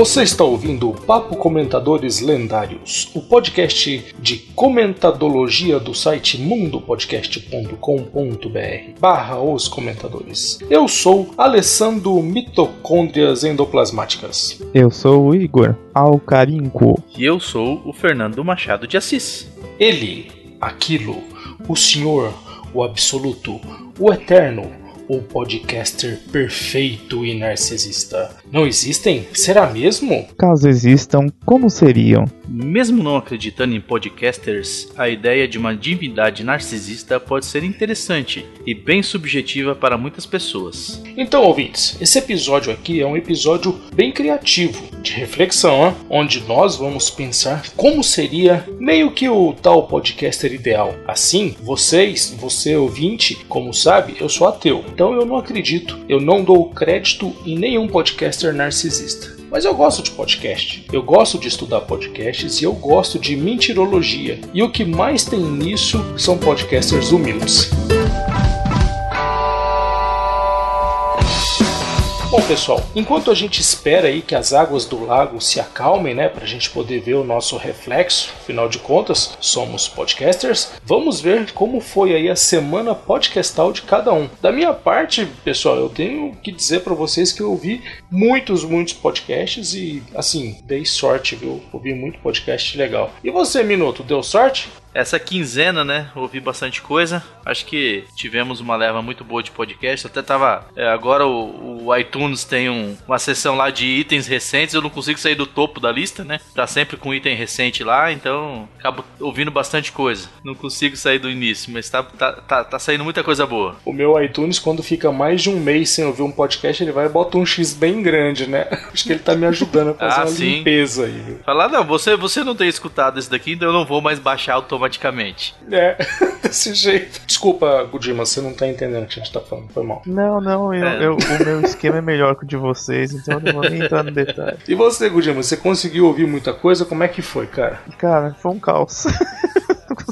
Você está ouvindo o Papo Comentadores Lendários, o podcast de comentadologia do site mundopodcast.com.br barra os comentadores. Eu sou Alessandro Mitocôndrias Endoplasmáticas. Eu sou o Igor Alcarinco. E eu sou o Fernando Machado de Assis. Ele, aquilo, o senhor, o absoluto, o eterno, o podcaster perfeito e narcisista. Não existem? Será mesmo? Caso existam, como seriam? Mesmo não acreditando em podcasters, a ideia de uma divindade narcisista pode ser interessante e bem subjetiva para muitas pessoas. Então, ouvintes, esse episódio aqui é um episódio bem criativo, de reflexão, hein? onde nós vamos pensar como seria meio que o tal podcaster ideal. Assim, vocês, você ouvinte, como sabe, eu sou ateu, então eu não acredito, eu não dou crédito em nenhum podcaster narcisista. Mas eu gosto de podcast. Eu gosto de estudar podcasts e eu gosto de mentirologia. E o que mais tem nisso são podcasters humildes. Bom, pessoal, enquanto a gente espera aí que as águas do lago se acalmem, né, para a gente poder ver o nosso reflexo, afinal de contas, somos podcasters, vamos ver como foi aí a semana podcastal de cada um. Da minha parte, pessoal, eu tenho que dizer para vocês que eu ouvi muitos, muitos podcasts e, assim, dei sorte, viu? Ouvi muito podcast legal. E você, Minuto, deu sorte? Essa quinzena, né? Ouvi bastante coisa. Acho que tivemos uma leva muito boa de podcast. Até tava. É, agora o, o, iTunes tem um, uma seção lá de itens recentes. Eu não consigo sair do topo da lista, né? Tá sempre com item recente lá, então acabo ouvindo bastante coisa. Não consigo sair do início, mas tá, tá, tá, tá saindo muita coisa boa. O meu iTunes, quando fica mais de um mês sem ouvir um podcast, ele vai e bota um X bem grande, né? Acho que ele tá me ajudando a fazer Ah, uma sim. limpeza aí? Falar, não, você, você não tem escutado esse daqui, então eu não vou mais baixar automaticamente. É, desse jeito. Desculpa, Gudima, você não tá entendendo o que a gente tá falando, foi mal. Não, não, eu, É. eu- o meu esquema é melhor que o de vocês, então eu não vou nem entrar no detalhe. E você, Gudima, você conseguiu ouvir muita coisa? Como é que foi, cara? Cara, foi um caos.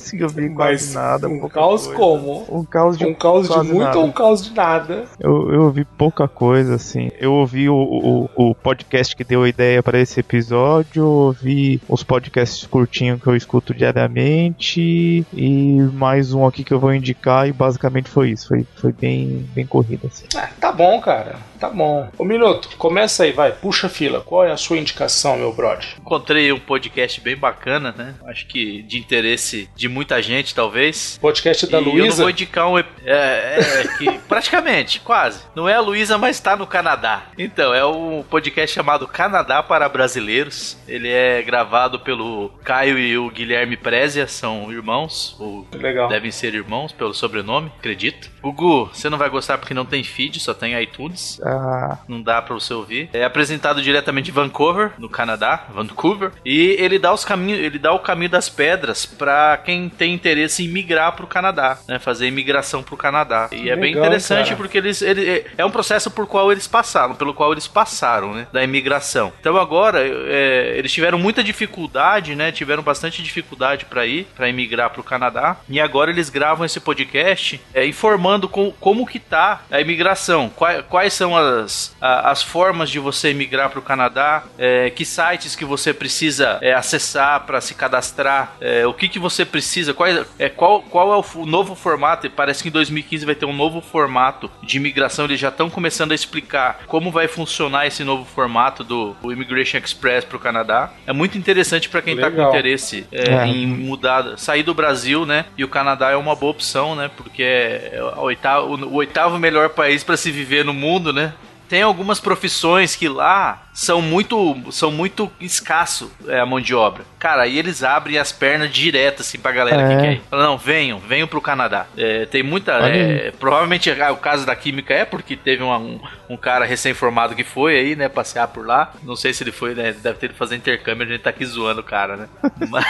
consegui ouvir quase nada. um caos coisa. como? Um caos de Um caos de muito nada. ou um caos de nada? Eu, eu ouvi pouca coisa, assim. Eu ouvi o, o, o podcast que deu a ideia para esse episódio, ouvi os podcasts curtinhos que eu escuto diariamente e mais um aqui que eu vou indicar e basicamente foi isso. Foi, foi bem, bem corrido, assim. Ah, tá bom, cara. Tá bom. Ô, Minuto, começa aí, vai. Puxa a fila. Qual é a sua indicação, meu brother? Encontrei um podcast bem bacana, né? Acho que de interesse de muita gente, talvez. Podcast da e eu não Luísa? vou indicar um. ep- É, é, que praticamente, quase. Não é a Luísa, mas tá no Canadá. Então, é um podcast chamado Canadá para Brasileiros. Ele é gravado pelo Caio e o Guilherme Prezia, são irmãos. Ou Legal. devem ser irmãos pelo sobrenome, acredito. Gugu, você não vai gostar porque não tem feed, só tem iTunes. Ah, Não dá pra você ouvir. É apresentado diretamente de Vancouver, no Canadá, Vancouver, e ele dá os caminhos, ele dá o caminho das pedras pra quem tem interesse em migrar pro Canadá, né, fazer imigração pro Canadá. E é bem Legal, interessante cara. porque eles ele, é um processo por qual eles passaram, pelo qual eles passaram, né, da imigração. Então agora é, eles tiveram muita dificuldade, né, tiveram bastante dificuldade pra ir, pra imigrar pro Canadá. E agora eles gravam esse podcast é, informando com, como que tá a imigração, quais, quais são as, a- as formas de você migrar para o Canadá, é, que sites que você precisa é, acessar para se cadastrar, é, o que, que você precisa, qual, é, qual, qual é o novo formato, e parece que em 2015 vai ter um novo formato de imigração, eles já estão começando a explicar como vai funcionar esse novo formato do Immigration Express para o Canadá. É muito interessante para quem está com interesse é, É. em mudar, sair do Brasil, né? E o Canadá é uma boa opção, né? Porque é o oitavo, o oitavo melhor país para se viver no mundo, né? Tem algumas profissões que lá são muito são muito escasso é, a mão de obra. Cara, aí eles abrem as pernas direto assim pra galera É. que quer ir. Fala, não, venham, venham pro Canadá. É, tem muita. É, provavelmente ah, o caso da Química é porque teve uma- um, um cara recém-formado que foi aí, né, passear por lá. Não sei se ele foi, né? Deve ter ido fazer intercâmbio, a gente tá aqui zoando o cara, né? Mas,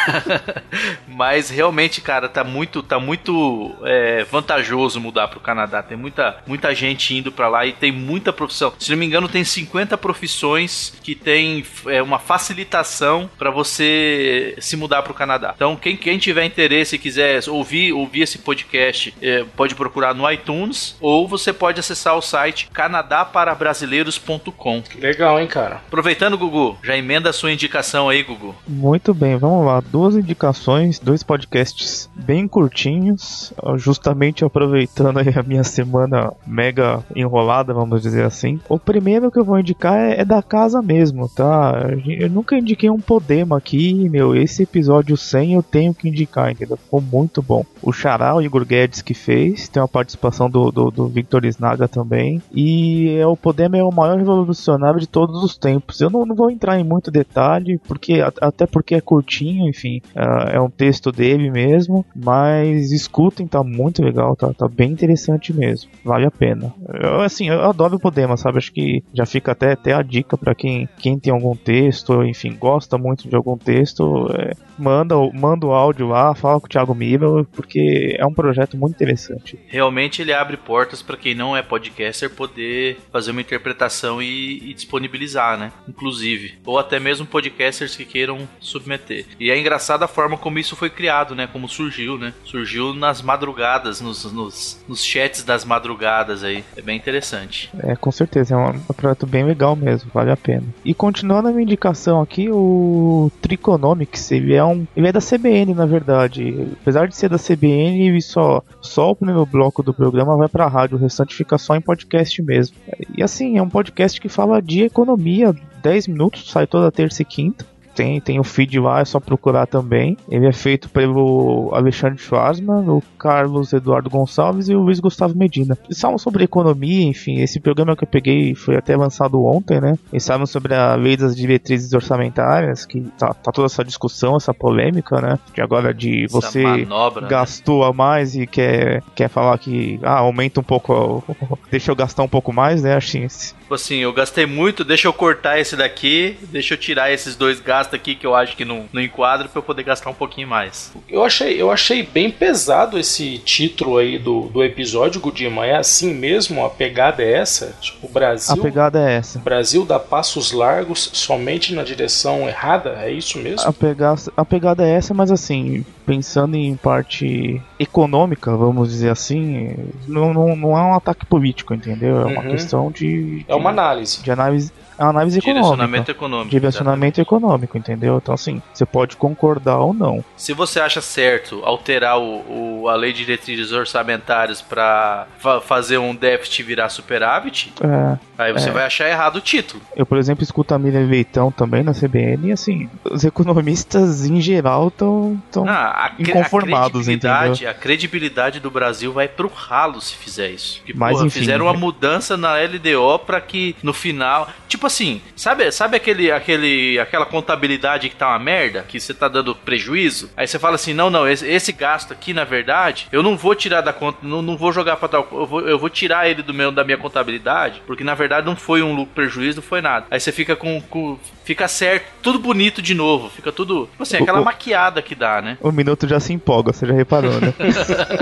mas realmente, cara, tá muito, tá muito é, vantajoso mudar pro Canadá. Tem muita, muita gente indo pra lá e tem muita profissão. Se não me engano, tem 50 profissões que tem é, uma facilitação para você se mudar para o Canadá. Então, quem, quem tiver interesse e quiser ouvir, ouvir esse podcast, é, pode procurar no iTunes ou você pode acessar o site canadaparabrasileiros.com. Legal, hein, cara? Aproveitando, Gugu, já emenda a sua indicação aí, Gugu. Muito bem, vamos lá. Duas indicações, dois podcasts bem curtinhos, justamente aproveitando aí a minha semana mega enrolada, vamos dizer assim. O primeiro que eu vou indicar é, é da casa mesmo, tá? Eu nunca indiquei um Podema aqui, meu. Esse episódio 100 eu tenho que indicar, entendeu? Ficou muito bom. O Xará, o Igor Guedes que fez, tem uma participação do, do, do Victor Snaga também. E é, o Podema é o maior revolucionário de todos os tempos. Eu não, não vou entrar em muito detalhe, porque até porque é curtinho, enfim, é, é um texto dele mesmo, mas escutem, tá muito legal, tá, tá bem interessante mesmo. Vale a pena. Eu, assim, eu adoro o Podema, sabe? Acho que já fica até, até a dica para quem, quem tem algum texto, enfim, gosta muito de algum texto, é, manda, manda o áudio lá, fala com o Thiago Miller, porque é um projeto muito interessante. Realmente ele abre portas para quem não é podcaster poder fazer uma interpretação e, e, disponibilizar, né? Inclusive. Ou até mesmo podcasters que queiram submeter. E é engraçada a forma como isso foi criado, né? Como surgiu, né? Surgiu nas madrugadas, nos, nos, nos chats das madrugadas aí. É bem interessante. É, com certeza. É um, um projeto bem legal mesmo, vale a pena. E continuando a minha indicação aqui, o Triconomics, ele é um. Ele é da CBN, na verdade. Apesar de ser da CBN, ele só, só o primeiro bloco do programa vai pra rádio, o restante fica só em podcast mesmo. E assim, é um podcast que fala de economia, 10 minutos, sai toda terça e quinta tem, tem o feed lá, é só procurar também. Ele é feito pelo Alexandre Schwarzman, o Carlos Eduardo Gonçalves e o Luiz Gustavo Medina. Eles falam sobre economia, enfim, esse programa que eu peguei foi até lançado ontem, né? Eles falam sobre a lei das diretrizes orçamentárias, que tá, tá toda essa discussão, essa polêmica, né? De agora de você manobra, né? gastou né? a mais e quer, quer falar que ah, aumenta um pouco, deixa eu gastar um pouco mais, né? Assim, Tipo assim, eu gastei muito, deixa eu cortar esse daqui, deixa eu tirar esses dois gastos aqui que eu acho que não, não enquadra pra eu poder gastar um pouquinho mais. Eu achei, eu achei bem pesado esse título aí do, do episódio, Gudima. É assim mesmo? A pegada é essa? Tipo, o Brasil. A pegada é essa. O Brasil dá passos largos somente na direção errada? É isso mesmo? A, pega, a pegada é essa, mas assim, pensando em parte econômica, vamos dizer assim, não, não, não é um ataque político, entendeu? É uma uhum. questão de, de, É uma análise. De análise é uma análise Direcionamento econômico. Direcionamento econômico, entendeu? Então, assim, você pode concordar ou não. Se você acha certo alterar o, o a lei de diretrizes orçamentárias para fa fazer um déficit virar superávit, é, aí você é. vai achar errado o título. Eu, por exemplo, escuto a Miriam Leitão também na CBN e, assim, os economistas em geral estão ah, inconformados, a credibilidade, entendeu? A credibilidade do Brasil vai pro ralo se fizer isso. Porque, Mas, porra, enfim, fizeram uma mudança na LDO para que no final. Tipo assim, sabe, sabe aquele, aquele, aquela contabilidade que tá uma merda, que você tá dando prejuízo? Aí você fala assim: não, não, esse, esse gasto aqui, na verdade, eu não vou tirar da conta, não, não vou jogar pra tal. Eu vou, eu vou tirar ele do meu, da minha contabilidade, porque na verdade não foi um lucro prejuízo, não foi nada. Aí você fica com, com fica certo, tudo bonito de novo, fica tudo, tipo assim, aquela o, maquiada que dá, né? O minuto já se empolga, você já reparou, né?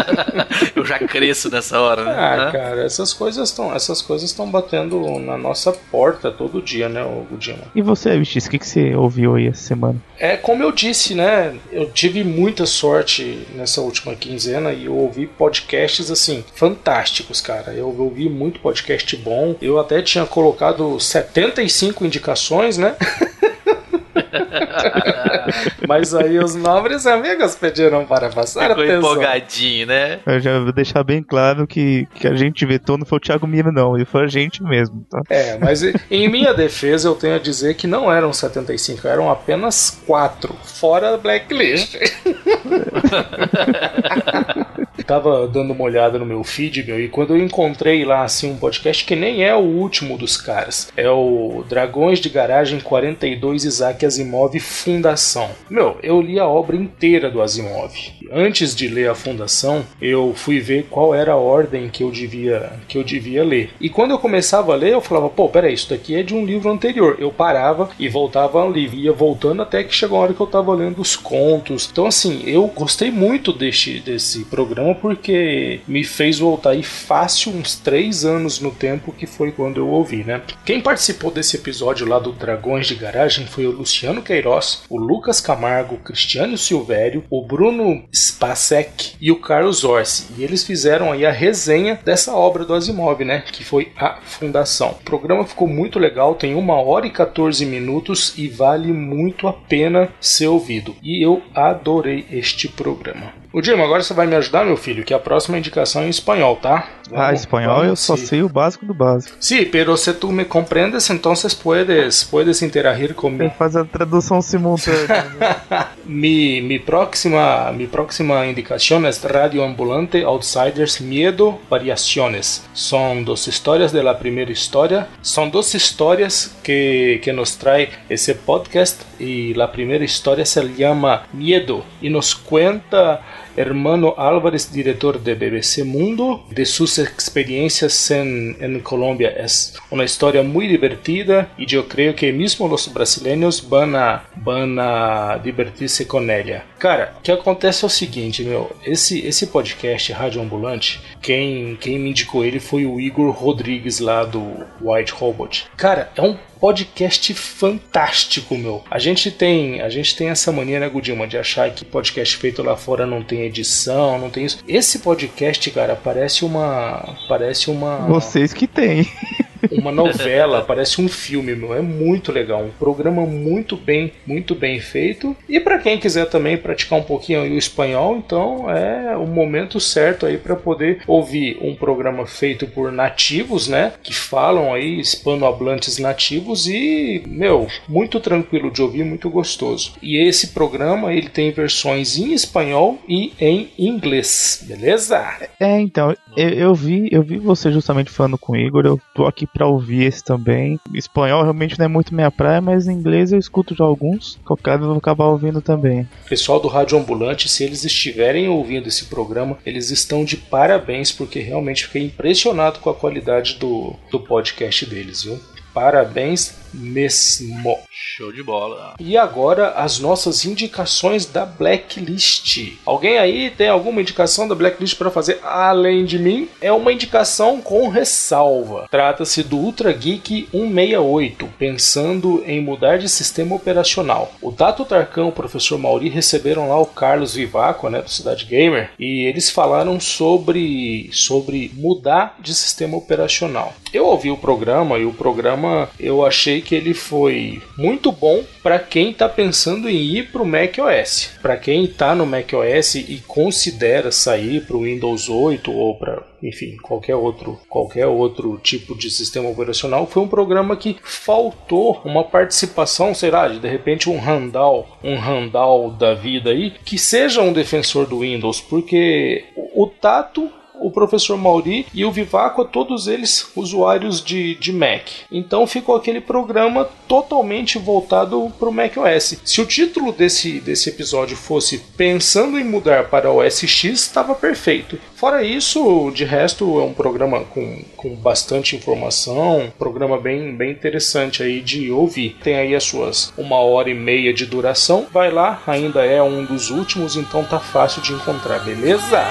eu já cresço nessa hora, né? Ah, cara, essas coisas estão, essas coisas estão batendo na nossa porta todo dia, né, o Gudima? E você, Vichis, o que, que você ouviu aí essa semana? É, como eu disse, né, eu tive muita sorte nessa última quinzena e eu ouvi podcasts, assim, fantásticos, cara. Eu ouvi muito podcast bom. Eu até tinha colocado 75 indicações, né? Mas aí os nobres amigos pediram para passar Ficou atenção. empolgadinho, né? Eu já vou deixar bem claro que, que a gente vetou não foi o Thiago Miro, não. E foi a gente mesmo, tá? É, mas em minha defesa eu tenho a dizer que não eram 75, eram apenas 4, fora Blacklist. tava dando uma olhada no meu feed, meu, e quando eu encontrei lá assim um podcast que nem é o último dos caras, é o Dragões de Garagem 42 Isaac Asimov Fundação. Meu, eu li a obra inteira do Asimov. Antes de ler a Fundação, eu fui ver qual era a ordem que eu devia que eu devia ler. E quando eu começava a ler, eu falava, pô, peraí, isso daqui é de um livro anterior. Eu parava e voltava ao livro, ia voltando até que chegou a hora que eu tava lendo os contos. Então, assim, eu gostei muito deste, desse programa porque me fez voltar aí fácil uns três anos no tempo que foi quando eu ouvi, né? Quem participou desse episódio lá do Dragões de Garagem foi o Luciano Queiroz, o Lucas Camargo, o Cristiano Silvério, o Bruno Spacek e o Carlos Orsi. E eles fizeram aí a resenha dessa obra do Asimov, né? Que foi A Fundação. O programa ficou muito legal, tem uma hora e 14 minutos e vale muito a pena ser ouvido. E eu adorei este programa. O Dima, agora você vai me ajudar, meu filho, que a próxima indicação é em espanhol, tá? ah, espanhol eu só sei o básico do básico. Sí, pero se tu me comprendes, entonces puedes, puedes interagir comigo. Faz a tradução simultânea. mi, mi, próxima, mi próxima indicación es Radio Ambulante Outsiders Miedo Variaciones. Son dos historias de la primera historia. Son dos historias que, que nos trae ese podcast y la primera historia se llama Miedo y nos cuenta Hermano Álvarez, director de BBC Mundo, de sus experiencias en, en, Colombia. Es una historia muy divertida y yo creo que van a, van a divertir-se com ela. Cara, o que acontece é o seguinte, meu, esse, esse podcast Rádio Ambulante, quem, quem me indicou ele foi o Igor Rodrigues lá do White Robot. Cara, é um podcast fantástico, meu. A gente tem, a gente tem essa mania, né, Gudilma, de achar que podcast feito lá fora não tem edição, não tem isso. Esse podcast, cara, parece uma, parece uma Vocês que têm. Uma novela, parece um filme, meu. É muito legal, um programa muito bem, muito bem feito. E para quem quiser também praticar um pouquinho o espanhol, então é o momento certo aí para poder ouvir um programa feito por nativos, né, que falam aí hispanohablantes nativos e, meu, muito tranquilo de ouvir, muito gostoso. E esse programa ele tem versões em espanhol e em inglês, beleza? É, então, eu, eu vi, eu vi você justamente falando com o Igor, eu tô aqui para ouvir esse também. Espanhol realmente não é muito minha praia, mas em inglês eu escuto já alguns. Qualquer eu vou acabar ouvindo também. Pessoal do Rádio Ambulante, se eles estiverem ouvindo esse programa, eles estão de parabéns, porque realmente fiquei impressionado com a qualidade do, do podcast deles, viu? Parabéns mesmo. Show de bola. E agora as nossas indicações da Blacklist. Alguém aí tem alguma indicação da Blacklist para fazer além de mim? É uma indicação com ressalva. Trata-se do Ultra Geek 168, pensando em mudar de sistema operacional. O Tato Tarcão e o professor Mauri receberam lá o Carlos Vivaco, né, do Cidade Gamer, e eles falaram sobre sobre mudar de sistema operacional. Eu ouvi o programa e o programa eu achei que ele foi muito bom para quem está pensando em ir para o macOS. Para quem está no macOS e considera sair para o Windows 8 ou para enfim, qualquer outro, qualquer outro tipo de sistema operacional, foi um programa que faltou uma participação, sei lá, de, de repente um Randall, um Randall da vida aí, que seja um defensor do Windows, porque o Tato o professor Mauri e o Vivaco, todos eles usuários de, de Mac. Então ficou aquele programa totalmente voltado para o macOS. Se o título desse, desse episódio fosse Pensando em mudar para o OS X, estava perfeito. Fora isso, de resto, é um programa com, com bastante informação, um programa bem, bem interessante aí de ouvir. Tem aí as suas uma hora e meia de duração. Vai lá, ainda é um dos últimos, então tá fácil de encontrar, beleza?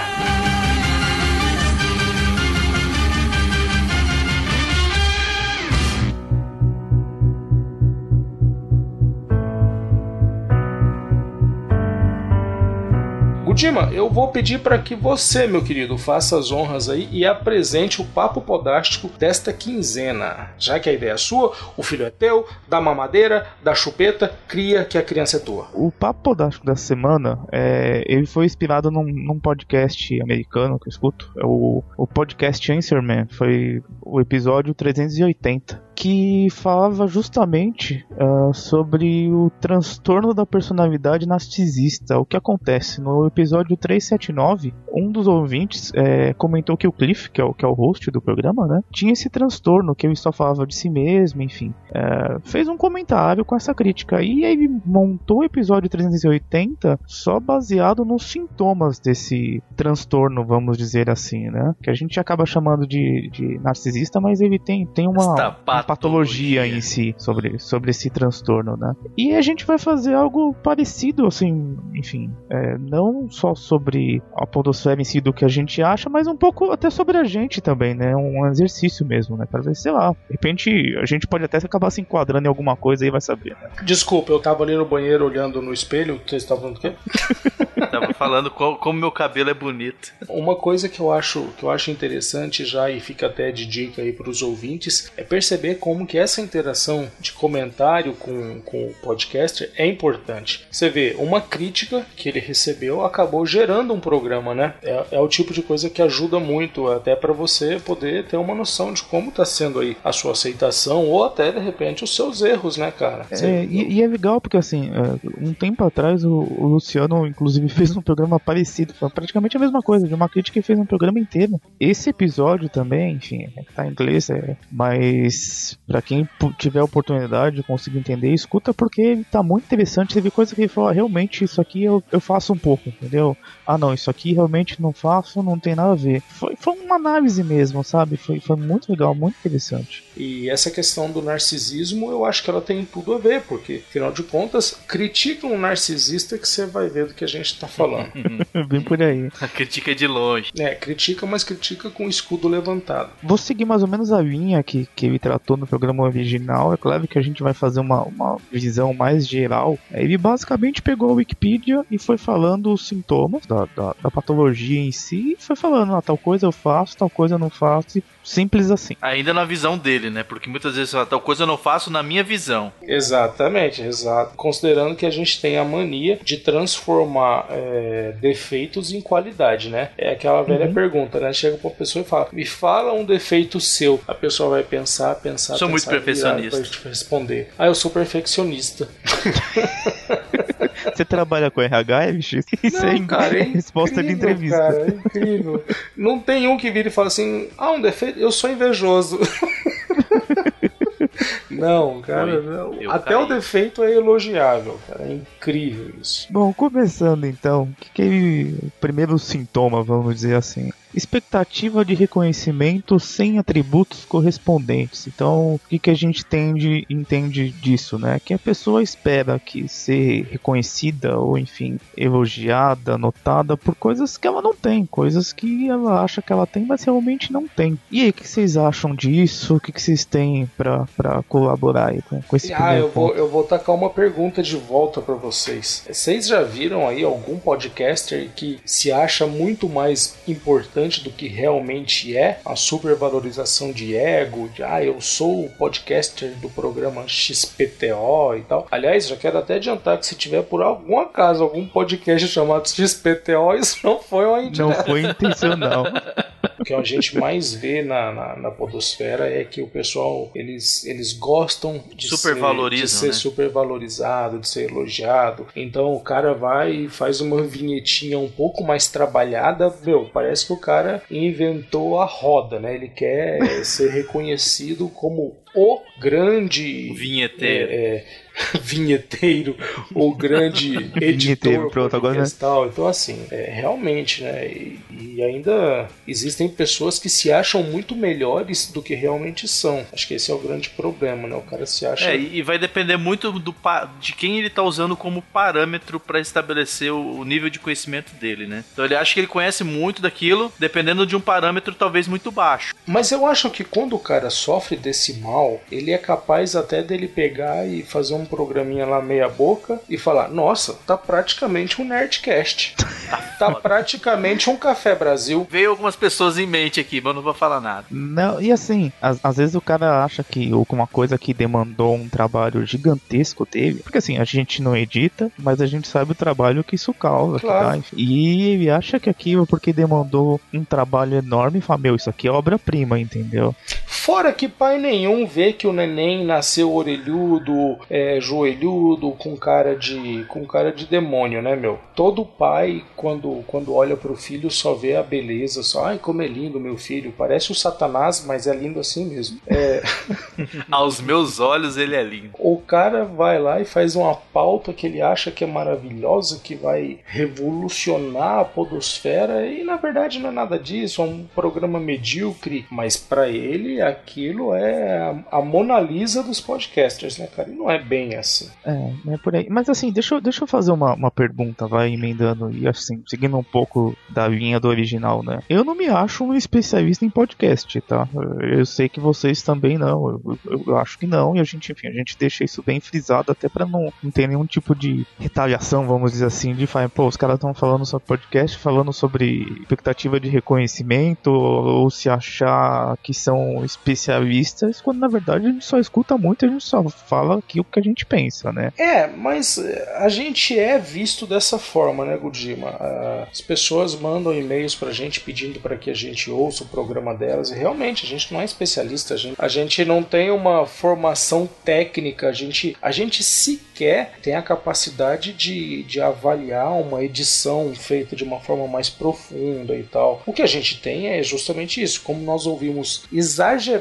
Dima, eu vou pedir para que você, meu querido, faça as honras aí e apresente o papo podástico desta quinzena. Já que a ideia é sua, o filho é teu, dá mamadeira, dá chupeta, cria que a criança é tua. O papo podástico dessa semana, é, ele foi inspirado num, num, podcast americano que eu escuto, é o, o podcast Answer Man, foi o episódio 380 que falava justamente uh, sobre o transtorno da personalidade narcisista. O que acontece? No episódio 379, um dos ouvintes é, comentou que o Cliff, que é o, que é o host do programa, né, tinha esse transtorno, que ele só falava de si mesmo, enfim. É, fez um comentário com essa crítica. E ele montou o episódio 380 só baseado nos sintomas desse transtorno, vamos dizer assim, né? Que a gente acaba chamando de, de narcisista, mas ele tem, tem uma, uma patologia em si sobre, sobre esse transtorno, né? E a gente vai fazer algo parecido, assim, enfim, é, não só sobre a podosfera em si do que a gente acha, mas um pouco até sobre a gente também, né? Um exercício mesmo, né? Para ver, sei lá, de repente a gente pode até acabar se enquadrando em alguma coisa e vai saber, né? Desculpa, eu tava ali no banheiro olhando no espelho, vocês estavam falando o quê? tava falando como, como meu cabelo é bonito. Uma coisa que eu acho que eu acho interessante já e fica até de dica aí para os ouvintes é perceber como que essa interação de comentário com, com o podcaster é importante. Você vê, uma crítica que ele recebeu acabou gerando um programa, né? É, é o tipo de coisa que ajuda muito até para você poder ter uma noção de como está sendo aí a sua aceitação ou até de repente os seus erros, né, cara? É, e, e, é legal porque assim, é, um tempo atrás o, o, Luciano inclusive fez um programa parecido, foi praticamente a mesma coisa, de uma crítica que fez um programa inteiro. Esse episódio também, enfim, é tá em inglês, é, mas para quem tiver oportunidade de conseguir entender, escuta porque tá muito interessante. Teve coisa que ele falou, ah, realmente isso aqui eu, eu faço um pouco, entendeu? Ah não, isso aqui realmente não faço, não tem nada a ver. Foi, foi uma análise mesmo, sabe? Foi, foi muito legal, muito interessante. E essa questão do narcisismo, eu acho que ela tem tudo a ver, porque, afinal de contas, critica um narcisista que você vai ver do que a gente tá falando. Bem por aí. A crítica é de longe. É, critica, mas critica com o escudo levantado. Vou seguir mais ou menos a linha que, que ele tratou no programa original. É claro que a gente vai fazer uma, uma visão mais geral. Ele basicamente pegou a Wikipedia e foi falando os sintomas da, da, da patologia em si e foi falando, ah, tal coisa eu faço, tal coisa eu não faço, e Simples assim. Ainda na visão dele, né? Porque muitas vezes tal coisa eu não faço na minha visão. Exatamente, exato. Considerando que a gente tem a mania de transformar é, defeitos em qualidade, né? É aquela velha uhum. pergunta, né? Chega pra uma pessoa e fala: Me fala um defeito seu. A pessoa vai pensar, pensar, sou pensar. muito perfeccionista. Pra responder. Ah, eu sou perfeccionista. Você trabalha com RH, bicho? Isso não, é cara, é resposta incrível, de entrevista. Cara, é incrível. Não tem um que vira e fala assim: Ah, um defeito eu sou invejoso. Não, cara, não. até caí. o defeito é elogiável, cara. É incrível isso. Bom, começando então, o que, que é o primeiro sintoma, vamos dizer assim? Expectativa de reconhecimento sem atributos correspondentes. Então, o que, que a gente tende, entende disso, né? Que a pessoa espera que ser reconhecida ou, enfim, elogiada, notada por coisas que ela não tem, coisas que ela acha que ela tem, mas realmente não tem. E aí, o que vocês acham disso? O que, que vocês têm para colaborar aí com, com esse Ah, eu vou, eu vou tacar uma pergunta de volta para vocês. Vocês já viram aí algum podcaster que se acha muito mais importante do que realmente é, a supervalorização de ego, de ah, eu sou o podcaster do programa XPTO e tal. Aliás, já quero até adiantar que se tiver por algum acaso algum podcast chamado XPTO, isso não foi uma Não foi intencional. o que a gente mais vê na, na, na, podosfera é que o pessoal eles, eles gostam de super ser, de ser né? super valorizado, de ser elogiado. Então o cara vai e faz uma vinhetinha um pouco mais trabalhada, meu, parece que o cara inventou a roda, né? Ele quer ser reconhecido como o grande vinheteiro. É, é, vinheteiro ou grande editor pronto, agora, né? Então, assim, é, realmente, né? E, e, ainda existem pessoas que se acham muito melhores do que realmente são. Acho que esse é o grande problema, né? O cara se acha. É, e vai depender muito do, de quem ele está usando como parâmetro para estabelecer o, o, nível de conhecimento dele, né? Então ele acha que ele conhece muito daquilo, dependendo de um parâmetro talvez muito baixo. Mas eu acho que quando o cara sofre desse mal, ele é capaz até dele pegar e fazer um programinha lá meia boca e falar: "Nossa, tá praticamente um Nerdcast". tá praticamente um Café Brasil. Veio algumas pessoas em mente aqui, mas não vou falar nada. Não, e assim, às, às vezes o cara acha que alguma coisa que demandou um trabalho gigantesco teve, porque assim, a gente não edita, mas a gente sabe o trabalho que isso causa. Claro. Que e ele acha que aquilo porque demandou um trabalho enorme, fala, meu, isso aqui é obra-prima, entendeu? Fora que pai nenhum vê que o neném nasceu orelhudo, é, joelhudo, com cara de com cara de demônio, né, meu? Todo pai quando quando olha pro filho só vê a beleza, só ai como é lindo meu filho, parece o Satanás, mas é lindo assim mesmo. É... Aos meus olhos ele é lindo. O cara vai lá e faz uma pauta que ele acha que é maravilhosa, que vai revolucionar a podosfera e na verdade não é nada disso, é um programa medíocre, mas para ele aquilo é a Mona Lisa dos podcasters, né, cara? E não é bem assim. É, é por aí. Mas assim, deixa, eu, deixa eu fazer uma, uma pergunta, vai emendando e assim, seguindo um pouco da linha do original, né? Eu não me acho um especialista em podcast, tá? Eu sei que vocês também não, eu, eu, eu acho que não, e a gente, enfim, a gente deixa isso bem frisado até para não, não ter nenhum tipo de retaliação, vamos dizer assim, de falar, pô, os caras estão falando sobre podcast, falando sobre expectativa de reconhecimento, ou, ou se achar que são especialistas, quando na verdade a gente só escuta muito, a gente só fala aqui o que a gente pensa, né? É, mas eh, a gente é visto dessa forma, né, Gudima? As pessoas mandam e-mails pra gente pedindo para que a gente ouça o programa delas, e realmente a gente não é especialista, a gente, a gente não tem uma formação técnica, a gente, a gente sequer tem a capacidade de, de avaliar uma edição feita de uma forma mais profunda e tal. O que a gente tem é justamente isso, como nós ouvimos exageradamente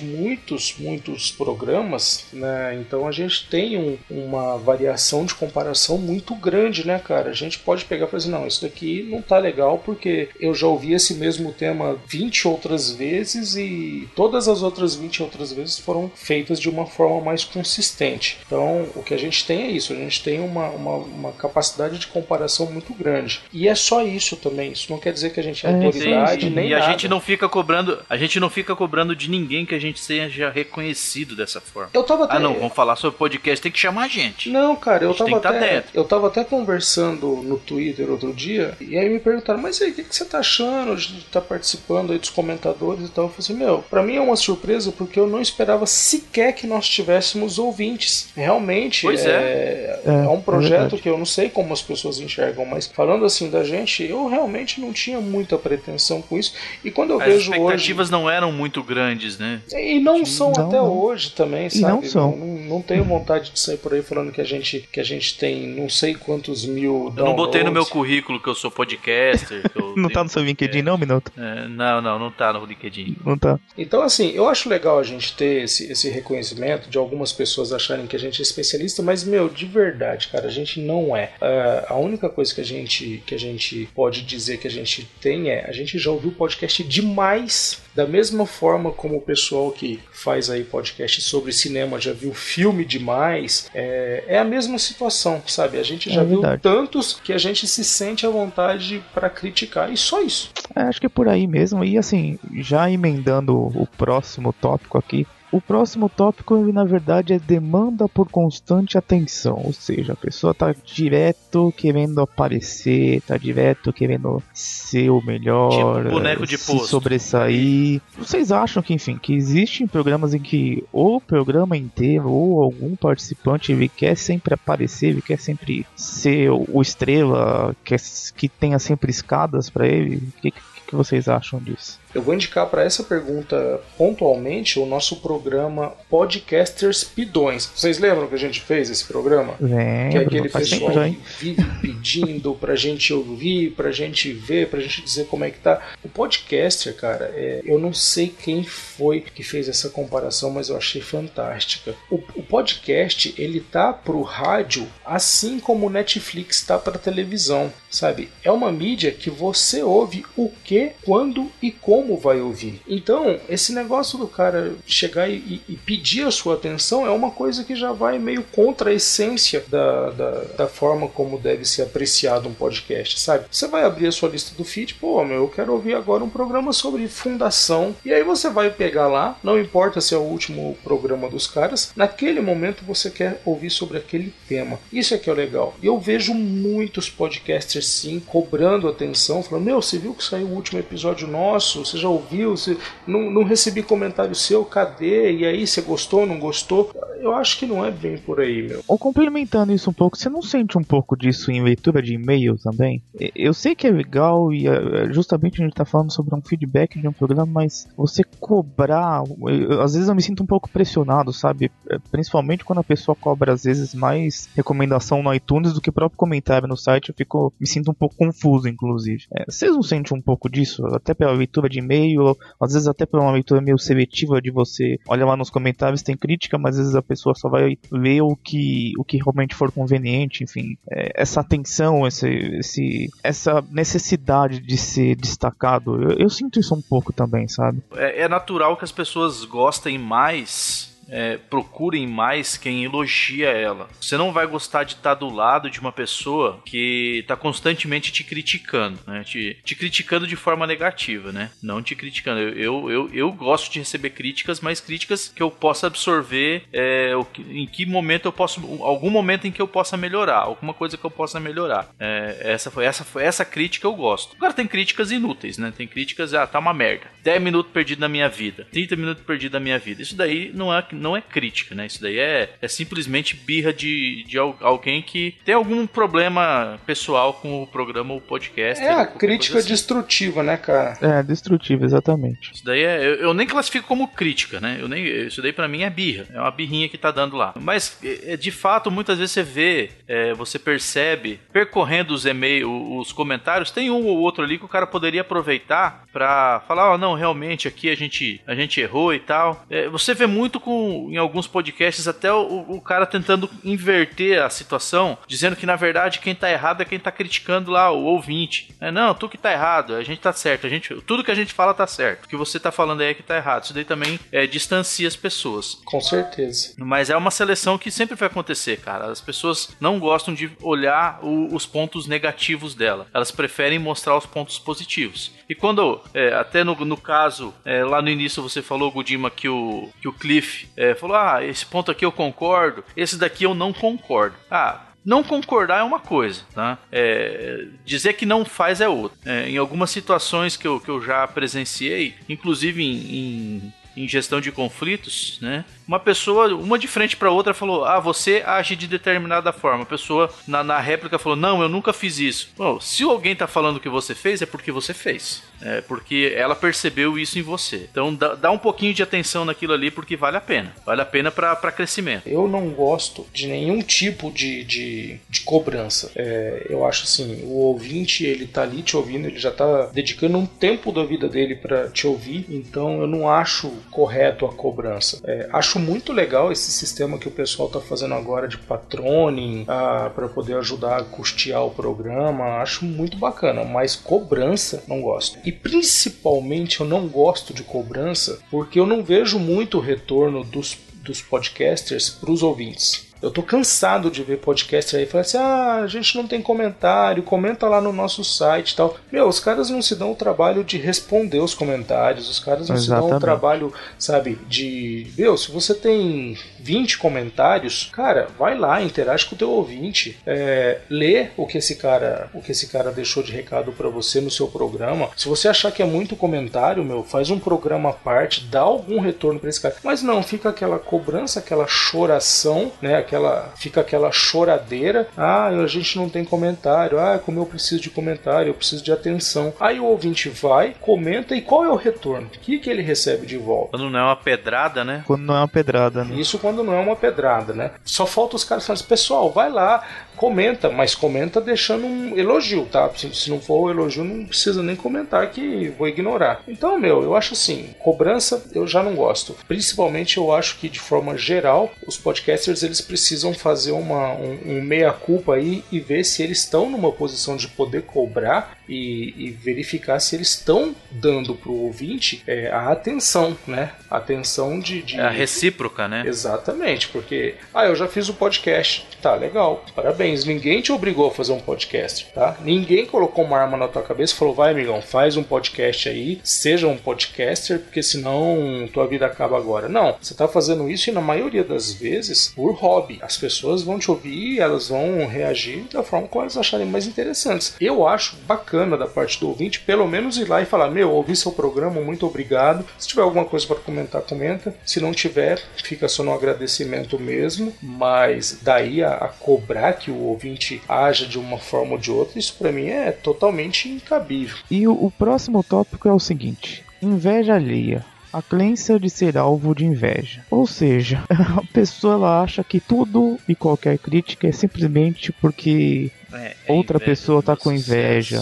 muitos, muitos programas, né? Então a gente tem um, uma variação de comparação muito grande, né, cara? A gente pode pegar e falar assim, não, isso daqui não tá legal porque eu já ouvi esse mesmo tema 20 outras vezes e todas as outras 20 outras vezes foram feitas de uma forma mais consistente. Então o que a gente tem é isso, a gente tem uma, uma, uma capacidade de comparação muito grande. E é só isso também, isso não quer dizer que a gente é, é autoridade sim, sim. nem e nada. a gente não fica cobrando, a gente não fica cobrando de ninguém que a gente seja reconhecido dessa forma. Eu tava até... Ah, não, vamos falar sobre podcast, tem que chamar a gente. Não, cara, eu tava tá até eu tava até conversando no Twitter outro dia e aí me perguntaram: "Mas aí, o que, que você tá achando de estar tá participando aí dos comentadores e tal?" Eu falei assim: "Meu, para mim é uma surpresa porque eu não esperava sequer que nós tivéssemos ouvintes. Realmente pois é, é, é um projeto é que eu não sei como as pessoas enxergam, mas falando assim da gente, eu realmente não tinha muita pretensão com isso. E quando eu As vejo hoje. As expectativas não eram muito grandes, né? E não são não, até não. hoje também, sabe? E não são. Não, não, tenho vontade de sair por aí falando que a gente, que a gente tem não sei quantos mil. Eu não botei no meu currículo que eu sou podcaster. Eu não tá no seu LinkedIn, é. não, Minuto? É, não, não, não tá no LinkedIn. Não tá. Então, assim, eu acho legal a gente ter esse, esse reconhecimento de algumas pessoas acharem que a gente é especialista, mas, meu, de verdade, cara, a gente não é. Uh, a única coisa que a gente que a gente pode dizer que a gente tem é a gente já ouviu podcast demais da mesma forma como o pessoal que faz aí podcast sobre cinema já viu filme demais, é, é a mesma situação, sabe? A gente já é viu tantos que a gente se sente à vontade para criticar e só isso. É, acho que é por aí mesmo. E assim, já emendando o próximo tópico aqui, o próximo tópico, na verdade, é demanda por constante atenção. Ou seja, a pessoa tá direto querendo aparecer, tá direto querendo ser o melhor, tipo boneco de se sobressair. Vocês acham que, enfim, que existem programas em que o programa inteiro ou algum participante ele quer sempre aparecer, ele quer sempre ser o estrela, quer que tenha sempre escadas para ele? O que, que vocês acham disso? Eu vou indicar para essa pergunta pontualmente o nosso programa Podcasters Pidões. Vocês lembram que a gente fez esse programa? Lembro, que é aquele pessoal que vive pedindo pra gente ouvir, pra gente ver, pra gente dizer como é que tá. O podcaster, cara, é, eu não sei quem foi que fez essa comparação, mas eu achei fantástica. O, o podcast, ele tá pro rádio assim como o Netflix tá pra televisão, sabe? É uma mídia que você ouve o que, quando e como como vai ouvir. Então, esse negócio do cara chegar e, e, pedir a sua atenção é uma coisa que já vai meio contra a essência da, da, da, forma como deve ser apreciado um podcast, sabe? Você vai abrir a sua lista do feed, pô, meu, eu quero ouvir agora um programa sobre fundação, e aí você vai pegar lá, não importa se é o último programa dos caras, naquele momento você quer ouvir sobre aquele tema. Isso é que é legal. E eu vejo muitos podcasters sim cobrando atenção, falando: Meu, você viu que saiu o último episódio nosso? Você já ouviu? Você, não, não recebi comentário seu, cadê? E aí, você gostou, não gostou? Eu acho que não é bem por aí, meu. Ou complementando isso um pouco, você não sente um pouco disso em leitura de e-mail também? Eu sei que é legal e é, justamente a gente tá falando sobre um feedback de um programa, mas você cobrar, eu, às vezes eu me sinto um pouco pressionado, sabe? É, principalmente quando a pessoa cobra às vezes mais recomendação no iTunes do que o próprio comentário no site, eu fico me sinto um pouco confuso, inclusive. É, vocês não sentem um pouco disso? Até pela leitura de e-mail, às vezes até pela uma leitura meio seletiva de você olha lá nos comentários, tem crítica, mas às vezes a pessoa só vai ler o que, o que realmente for conveniente, enfim. É, essa atenção, esse, esse, essa necessidade de ser destacado, eu, eu sinto isso um pouco também, sabe? É, é natural que as pessoas gostem mais é, procurem mais quem elogia ela. Você não vai gostar de estar do lado de uma pessoa que está constantemente te criticando, né? Te, te, criticando de forma negativa, né? Não te criticando. Eu, eu, eu, gosto de receber críticas, mas críticas que eu possa absorver é, em que momento eu posso. Algum momento em que eu possa melhorar, alguma coisa que eu possa melhorar. É, essa foi essa foi essa crítica eu gosto. Agora tem críticas inúteis, né? Tem críticas, ah, tá uma merda. 10 minutos perdido na minha vida, 30 minutos perdido na minha vida. Isso daí não é não é crítica, né? Isso daí é, é simplesmente birra de, de alguém que tem algum problema pessoal com o programa ou podcast. É a crítica assim. destrutiva, né, cara? É, destrutiva, exatamente. Isso daí é. Eu, eu, nem classifico como crítica, né? Eu nem, isso daí para mim é birra. É uma birrinha que tá dando lá. Mas, é, de fato, muitas vezes você vê, é, você percebe, percorrendo os e-mails, os comentários, tem um ou outro ali que o cara poderia aproveitar para falar, ó, oh, não, realmente aqui a gente, a gente errou e tal. É, você vê muito com em alguns podcasts até o, o, cara tentando inverter a situação, dizendo que na verdade quem tá errado é quem tá criticando lá o ouvinte. É, não, tu que tá errado, a gente tá certo, a gente, tudo que a gente fala tá certo. O que você tá falando aí é que tá errado. Isso daí também é, distancia as pessoas. Com certeza. Mas é uma seleção que sempre vai acontecer, cara. As pessoas não gostam de olhar o, os pontos negativos dela. Elas preferem mostrar os pontos positivos. E quando, é, até no, no caso, é, lá no início você falou, Gudima, que o, que o Cliff é, falou: ah, esse ponto aqui eu concordo, esse daqui eu não concordo. Ah, não concordar é uma coisa, tá? É, dizer que não faz é outra. É, em algumas situações que eu, que eu já presenciei, inclusive em, em, em gestão de conflitos, né? uma pessoa, uma de frente para outra, falou: Ah, você age de determinada forma. A pessoa, na, na réplica, falou: Não, eu nunca fiz isso. Bom, se alguém tá falando que você fez, é porque você fez. É porque ela percebeu isso em você. Então dá, dá um pouquinho de atenção naquilo ali, porque vale a pena. Vale a pena para crescimento. Eu não gosto de nenhum tipo de, de, de cobrança. É, eu acho assim: o ouvinte, ele tá ali te ouvindo, ele já tá dedicando um tempo da vida dele para te ouvir. Então eu não acho correto a cobrança. É, acho muito legal esse sistema que o pessoal está fazendo agora de patroning ah, para poder ajudar a custear o programa. Acho muito bacana, mas cobrança não gosto. E principalmente eu não gosto de cobrança porque eu não vejo muito retorno dos, dos podcasters para os ouvintes. Eu tô cansado de ver podcast aí falando assim: ah, a gente não tem comentário, comenta lá no nosso site e tal. Meu, os caras não se dão o trabalho de responder os comentários, os caras não Exatamente. se dão o trabalho, sabe, de. Meu, se você tem 20 comentários, cara, vai lá, interage com o teu ouvinte, é, lê o que esse cara, o que esse cara deixou de recado para você no seu programa. Se você achar que é muito comentário, meu, faz um programa à parte, dá algum retorno para esse cara. Mas não, fica aquela cobrança, aquela choração, né? Aquela fica aquela choradeira. Ah, a gente não tem comentário. Ah, como eu preciso de comentário, eu preciso de atenção. Aí o ouvinte vai, comenta e qual é o retorno? O que, que ele recebe de volta? Quando não é uma pedrada, né? Quando não é uma pedrada, né? Isso quando não é uma pedrada, né? Só falta os caras falando, pessoal, vai lá, comenta, mas comenta deixando um elogio, tá? Se, se não for o elogio, não precisa nem comentar que vou ignorar. Então, meu, eu acho assim, cobrança eu já não gosto. Principalmente eu acho que de forma geral, os podcasters eles precisam fazer uma, um, um meia-culpa aí e ver se eles estão numa posição de poder cobrar e, e verificar se eles estão dando pro ouvinte é, a atenção, né? A atenção de, de... É a recíproca, né? Exatamente, porque, ah, eu já fiz o podcast, tá, legal, parabéns, ninguém te obrigou a fazer um podcast, tá? Ninguém colocou uma arma na tua cabeça e falou, vai, amigão, faz um podcast aí, seja um podcaster, porque senão tua vida acaba agora. Não, você tá fazendo isso e na maioria das vezes por hobby. As pessoas vão te ouvir, elas vão reagir da forma como elas acharem mais interessantes. Eu acho bacana bacana da parte do ouvinte, pelo menos ir lá e falar: Meu, ouvi seu programa, muito obrigado. Se tiver alguma coisa para comentar, comenta. Se não tiver, fica só no agradecimento mesmo. Mas daí a, a cobrar que o ouvinte haja de uma forma ou de outra, isso para mim é totalmente incabível. E o, o próximo tópico é o seguinte: inveja alheia a crença de ser alvo de inveja. Ou seja, a pessoa ela acha que tudo e qualquer crítica é simplesmente porque é, é outra pessoa está com inveja.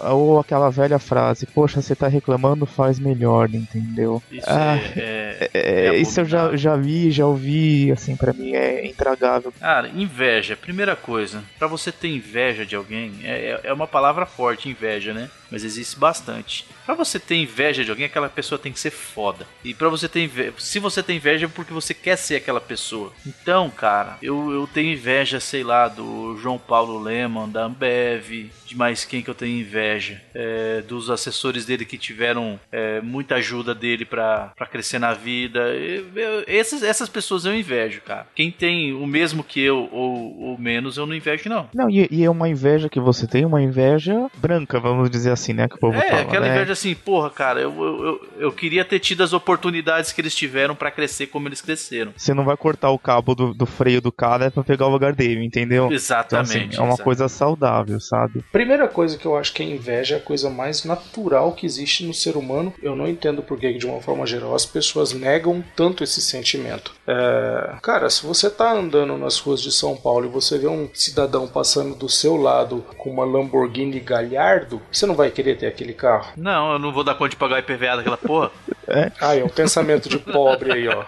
Ou aquela velha frase, poxa, você tá reclamando, faz melhor, entendeu? Isso, ah, é, é, é, é isso eu já, já vi, já ouvi, assim, para mim é intragável. Cara, inveja, primeira coisa, para você ter inveja de alguém, é, é uma palavra forte, inveja, né? Mas existe bastante. Para você ter inveja de alguém, aquela pessoa tem que ser foda. E para você ter inveja, se você tem inveja é porque você quer ser aquela pessoa. Então, cara, eu, eu tenho inveja, sei lá, do João Paulo Leman, da Ambev, de mais quem que eu tenho inveja. É, dos assessores dele que tiveram é, muita ajuda dele para crescer na vida. Eu, eu, essas, essas pessoas eu invejo, cara. Quem tem o mesmo que eu ou, ou menos, eu não invejo, não. Não, e, e, é uma inveja que você tem, uma inveja branca, vamos dizer assim, né? Que o povo é, fala, aquela né? inveja assim, porra, cara, eu, eu, eu, queria ter tido as oportunidades que eles tiveram para crescer como eles cresceram. Você não vai cortar o cabo do, do freio do cara para pegar o lugar dele, entendeu? Exatamente. Então, assim, é uma exatamente. coisa saudável, sabe? Primeira coisa que eu acho que a inveja é a coisa mais natural que existe no ser humano. Eu não entendo por que, de uma forma geral, as pessoas negam tanto esse sentimento. É... Cara, se você tá andando nas ruas de São Paulo e você vê um cidadão passando do seu lado com uma Lamborghini Galhardo, você não vai querer ter aquele carro? Não, eu não vou dar conta de pagar o IPVA daquela porra. É. Ah, é um pensamento de pobre aí, ó.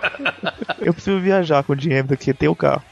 Eu preciso viajar com o dinheiro daqui ter o carro.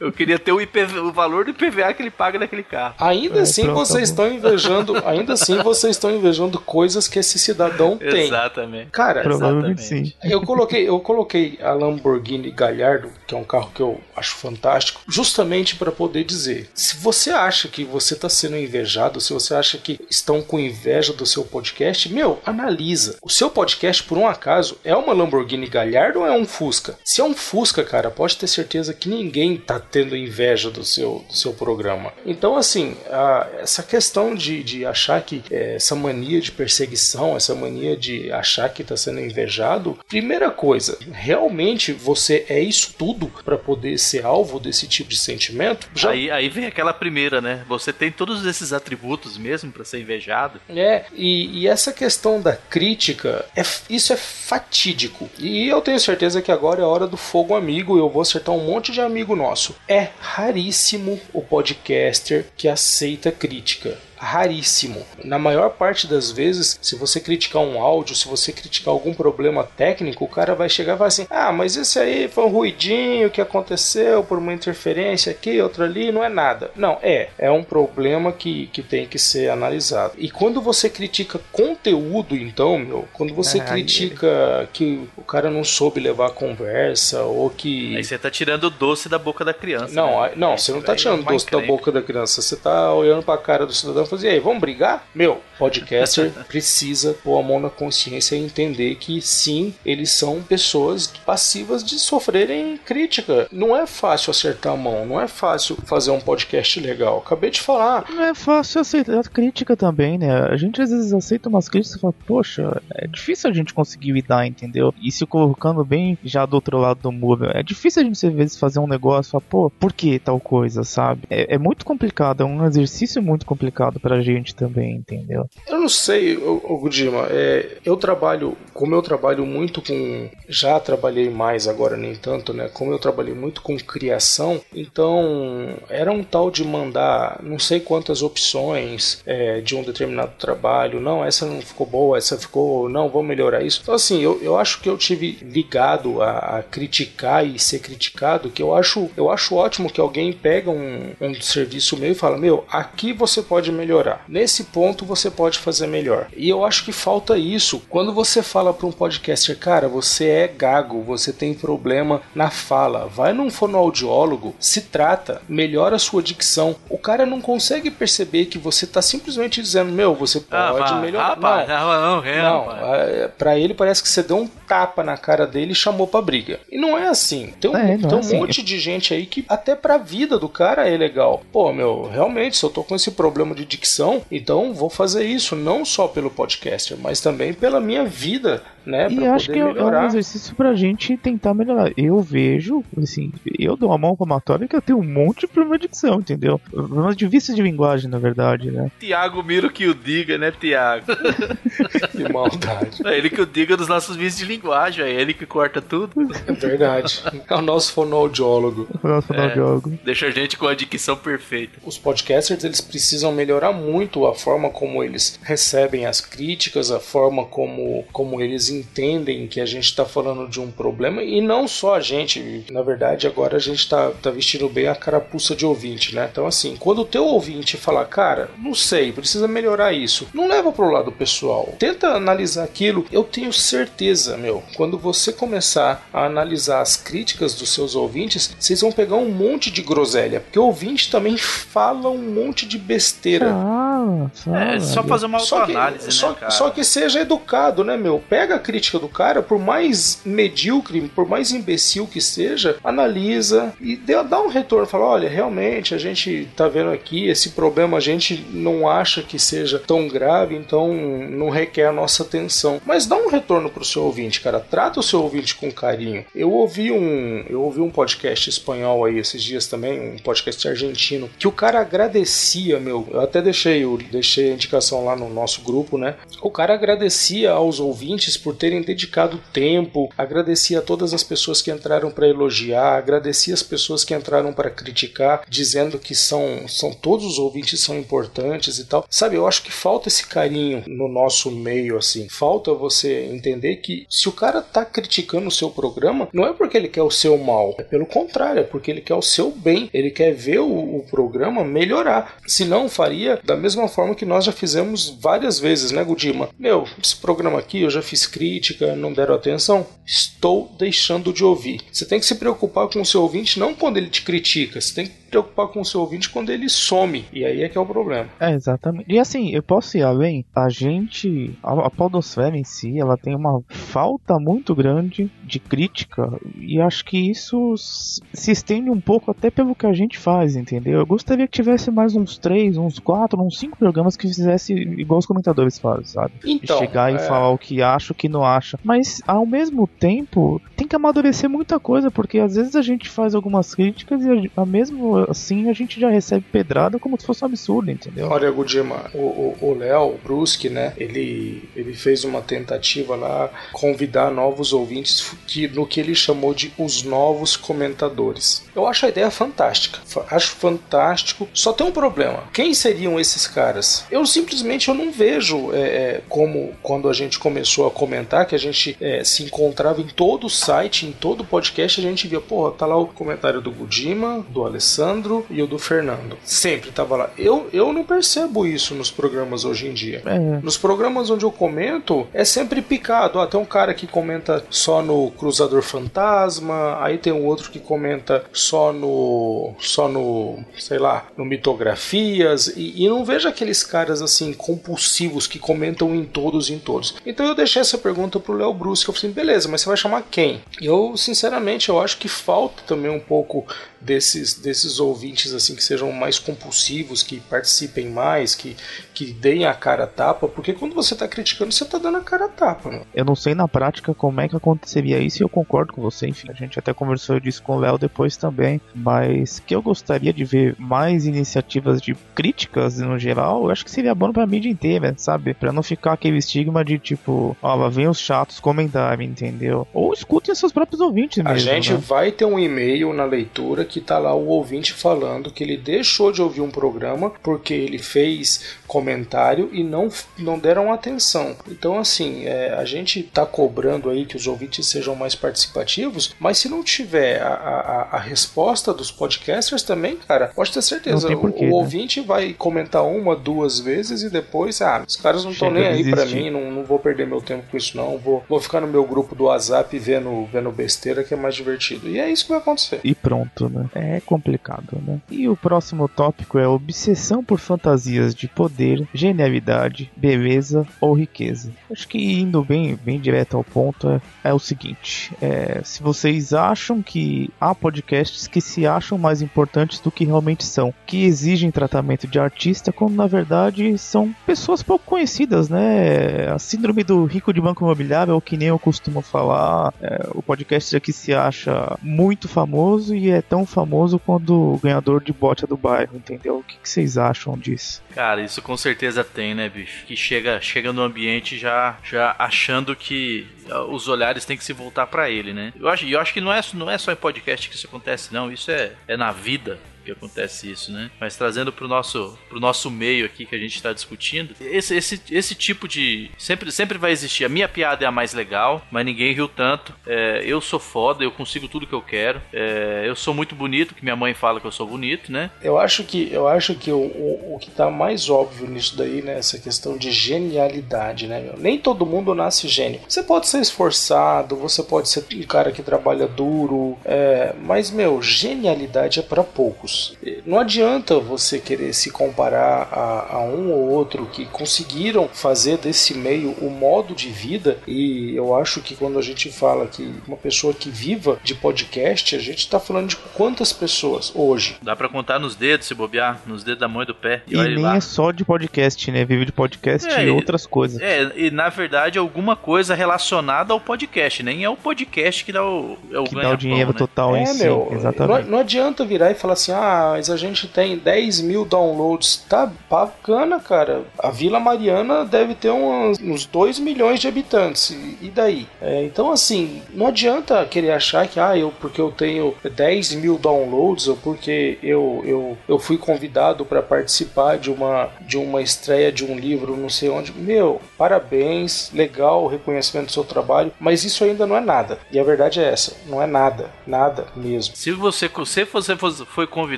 Eu queria ter o, IPV, o valor do IPVA que ele paga naquele carro. Ainda é, assim pronto, vocês tá estão invejando, ainda assim vocês estão invejando coisas que esse cidadão tem. Exatamente. Cara, provavelmente sim. Eu coloquei, eu coloquei a Lamborghini Gallardo, que é um carro que eu acho fantástico, justamente para poder dizer, se você acha que você está sendo invejado, se você acha que estão com inveja do seu podcast, meu, analisa. O seu podcast, por um acaso, é uma Lamborghini Gallardo ou é um Fusca? Se é um Fusca, cara, pode ter certeza que ninguém tá tendo inveja do seu, do seu programa. Então, assim, a, essa questão de, de achar que é, essa mania de perseguição, essa mania de achar que está sendo invejado, primeira coisa, realmente você é isso tudo para poder ser alvo desse tipo de sentimento? Já... Aí, aí vem aquela primeira, né? Você tem todos esses atributos mesmo para ser invejado. É, e, e, essa questão da crítica, é, isso é fatídico. E eu tenho certeza que agora é a hora do fogo amigo. Eu vou acertar um monte de amigo nosso. É raríssimo o podcaster que aceita crítica raríssimo. Na maior parte das vezes, se você criticar um áudio, se você criticar algum problema técnico, o cara vai chegar e falar assim: ah, mas esse aí foi um ruidinho que aconteceu por uma interferência aqui, outra ali, não é nada. Não, é. É um problema que, que tem que ser analisado. E quando você critica conteúdo, então, meu, quando você é, critica ele... que o cara não soube levar a conversa ou que. Aí você tá tirando o doce da boca da criança. Não, né? não, você não tá tirando o doce da boca da criança, você tá olhando pra cara do cidadão fazer, e aí, vamos brigar? Meu, podcaster precisa pôr a mão na consciência e entender que sim, eles são pessoas passivas de sofrerem crítica. Não é fácil acertar a mão, não é fácil fazer um podcast legal. Acabei de falar. Não é fácil aceitar crítica também, né? A gente às vezes aceita umas críticas e fala, poxa, é difícil a gente conseguir lidar, entendeu? E se colocando bem já do outro lado do muro, é difícil a gente às vezes fazer um negócio e falar, pô, por que tal coisa, sabe? É, é muito complicado, é um exercício muito complicado pra gente também, entendeu? Eu não sei, Gudima, é, eu trabalho, como eu trabalho muito com, já trabalhei mais agora nem tanto, né? Como eu trabalhei muito com criação, então era um tal de mandar não sei quantas opções é, de um determinado trabalho, não, essa não ficou boa, essa ficou, não, vou melhorar isso. Então assim, eu, eu acho que eu tive ligado a, a criticar e ser criticado, que eu acho, eu acho ótimo que alguém pega um, um serviço meu e fala, meu, aqui você pode melhorar. Nesse ponto você pode fazer melhor. E eu acho que falta isso. Quando você fala para um podcaster, cara, você é gago, você tem problema na fala, vai num fonoaudiólogo, se trata, melhora a sua dicção. O cara não consegue perceber que você está simplesmente dizendo, meu, você ah, pode ah, melhorar. Rapaz, não, não, não, não, não. É, para ele parece que você deu um tapa na cara dele e chamou pra briga. E não é assim. Tem um, É, tem é um assim. monte de gente aí que até pra vida do cara é legal. Pô, meu, realmente, se eu tô com esse problema de dicção, então vou fazer isso não só pelo podcaster, mas também pela minha vida, né? E pra acho poder que é, é um melhorar. exercício pra gente tentar melhorar. Eu vejo, assim, eu dou a mão pra matória que eu tenho um monte de problema de dicção, entendeu? Problemas de vício de linguagem, na verdade, né? Tiago mira o que o diga, né, Tiago? Que maldade. É ele que o diga dos nossos vícios de linguagem, é ele que corta tudo. É verdade. É o nosso fonoaudiólogo. Nossa, final É. de jogo. Deixa a gente com a dicção perfeita. Os podcasters eles precisam melhorar muito a forma como eles recebem as críticas, a forma como, como eles entendem que a gente está falando de um problema e não só a gente. Na verdade, agora a gente está tá vestindo bem a carapuça de ouvinte, né? Então, assim, quando o teu ouvinte falar, cara, não sei, precisa melhorar isso, não leva pro lado pessoal. Tenta analisar aquilo. Eu tenho certeza, meu, quando você começar a analisar as críticas dos seus ouvintes, vocês vão pegar um monte de groselha, porque o ouvinte também fala um monte de besteira. Ah, É só fazer uma Só que, autoanálise, só, né, cara? só que seja educado, né, meu? Pega a crítica do cara, por mais medíocre, por mais imbecil que seja, analisa e dê, dá um retorno. Fala, olha, realmente a gente tá vendo aqui esse problema, a gente não acha que seja tão grave, então não requer a nossa atenção. Mas dá um retorno pro seu ouvinte, cara. Trata o seu ouvinte com carinho. Eu ouvi um, eu ouvi um podcast espanhol aí esses dias também, um podcast argentino, que o cara agradecia, meu. Eu até deixei, eu deixei a indicação lá no nosso grupo, né? O cara agradecia aos ouvintes por terem dedicado tempo, agradecia a todas as pessoas que entraram para elogiar, agradecia as pessoas que entraram para criticar, dizendo que são, são todos os ouvintes são importantes e tal. Sabe, eu acho que falta esse carinho no nosso meio assim. Falta você entender que se o cara tá criticando o seu programa, não é porque ele quer o seu mal, é pelo contrário, é porque ele quer o seu bem. Ele quer ver o, o programa melhorar. Senão faria da mesma forma que nós já fizemos várias vezes, né, Gudima? Meu, esse programa aqui eu já fiz crítica, não deram atenção. Estou deixando de ouvir. Você tem que se preocupar com o seu ouvinte não quando ele te critica, você tem que preocupar com o seu ouvinte quando ele some. E aí é que é o problema. É, exatamente. E assim, eu posso ir além. A gente, a, a podosfera em si, ela tem uma falta muito grande de crítica. E acho que isso se estende um pouco até pelo que a gente faz, entendeu? Eu gostaria que tivesse mais uns três, uns quatro, uns cinco programas que fizesse igual os comentadores fazem, sabe? Então, chegar e é, falar o que acha, o que não acha. Mas ao mesmo tempo, tem que amadurecer muita coisa, porque às vezes a gente faz algumas críticas e a, a mesmo assim a gente já recebe pedrada como se fosse um absurdo, entendeu? Olha, Gudima, o Léo Bruschi, né? Ele, ele fez uma tentativa lá convidar novos ouvintes que, no que ele chamou de os novos comentadores. Eu acho a ideia fantástica. Fa- Acho fantástico. Só tem um problema. Quem seriam esses caras? Eu simplesmente eu não vejo é, é, como quando a gente começou a comentar que a gente é, se encontrava em todo o site, em todo o podcast, a gente via, porra, tá lá o comentário do Gudima, do Alessandro e o do Fernando. Sempre tava lá. Eu, eu não percebo isso nos programas hoje em dia. É, Nos programas onde eu comento, é sempre picado. Ah, tem um cara que comenta só no Cruzador Fantasma, aí tem um outro que comenta só no. só no. sei lá, no Mitografias. E, e não vejo aqueles caras assim, compulsivos, que comentam em todos e em todos. Então eu deixei essa pergunta pro Léo Brusque. Eu falei assim, beleza, mas você vai chamar quem? Eu, sinceramente, eu acho que falta também um pouco desses, desses ouvintes assim que sejam mais compulsivos, que participem mais, que, que deem a cara a tapa, porque quando você está criticando, você está dando a cara a tapa. Né? eu não sei na prática como é que aconteceria isso e eu concordo com você, enfim, a gente até conversou disso com o Léo depois também, mas que eu gostaria de ver mais iniciativas de críticas no geral, eu acho que seria bom pra mídia inteira, sabe? Pra não ficar aquele estigma de tipo, ó, lá vem os chatos comentarem, entendeu? Ou escutem seus próprios ouvintes mesmo, A gente né? vai ter um e-mail na leitura que tá lá o ouvinte falando que ele deixou de ouvir um programa porque ele fez comentário e não, não deram atenção. Então, assim, é, a gente tá cobrando aí que os ouvintes sejam mais participativos, mas se não tiver a, a, a resposta dos podcasters também, cara, pode ter certeza. Tem o, porquê, o né? ouvinte vai comentar uma, duas vezes e depois, ah, os caras não estão nem aí pra desiste. mim, não, não vou perder meu tempo com isso, não. Vou, vou ficar no meu grupo do WhatsApp vendo, vendo besteira que é mais divertido. E é isso que vai acontecer. E pronto, né? É complicado. né? E o próximo tópico é obsessão por fantasias de poder, genialidade, beleza ou riqueza. Acho que indo bem, bem direto ao ponto é, é o seguinte: é, se vocês acham que há podcasts que se acham mais importantes do que realmente são, que exigem tratamento de artista, quando na verdade são pessoas pouco conhecidas, né? A síndrome do rico de banco imobiliário, ou que nem eu costumo falar, é, o podcast aqui se acha muito famoso e é tão famoso quanto o ganhador de bota do bairro, entendeu? O que, que vocês acham disso? Cara, isso com certeza tem, né, bicho? Que chega, chega no ambiente já, já achando que os olhares têm que se voltar para ele, né? Eu acho, eu acho que não é, não é só em podcast que isso acontece, não. Isso é, é na vida que acontece isso, né? Mas trazendo pro nosso, pro nosso meio aqui que a gente está discutindo, esse, esse, esse tipo de. Sempre, sempre vai existir. A minha piada é a mais legal, mas ninguém riu tanto. É, eu sou foda, eu consigo tudo que eu quero. É, eu sou muito bonito, que minha mãe fala que eu sou bonito, né? Eu acho que, eu acho que o, o, o que tá mais óbvio nisso daí, né? Essa questão de genialidade, né? Meu? Nem todo mundo nasce gênio. Você pode ser esforçado, você pode ser um cara que trabalha duro, é, mas, meu, genialidade é para poucos. Não adianta você querer se comparar a, a, um ou outro que conseguiram fazer desse meio o modo de vida. E eu acho que quando a gente fala que uma pessoa que viva de podcast, a gente está falando de quantas pessoas hoje. Dá para contar nos dedos, se bobear, nos dedos da mão e do pé. E, e nem lá. é só de podcast, né? Vive de podcast é, e outras coisas. É, e na verdade alguma coisa relacionada ao podcast. Nem é o podcast que dá o, é o, que dá o dinheiro né? total é, em si. Meu, exatamente. Não, não adianta virar e falar assim, ah, mas a gente tem 10 mil downloads. Tá bacana, cara. A Vila Mariana deve ter uns, uns 2 milhões de habitantes. E daí? É, então, assim, não adianta querer achar que, ah, eu, porque eu tenho 10 mil downloads ou porque eu, eu, eu fui convidado para participar de uma, de uma estreia de um livro, não sei onde. Meu, parabéns, legal o reconhecimento do seu trabalho, mas isso ainda não é nada. E a verdade é essa: não é nada, nada mesmo. Se você, se você foi convidado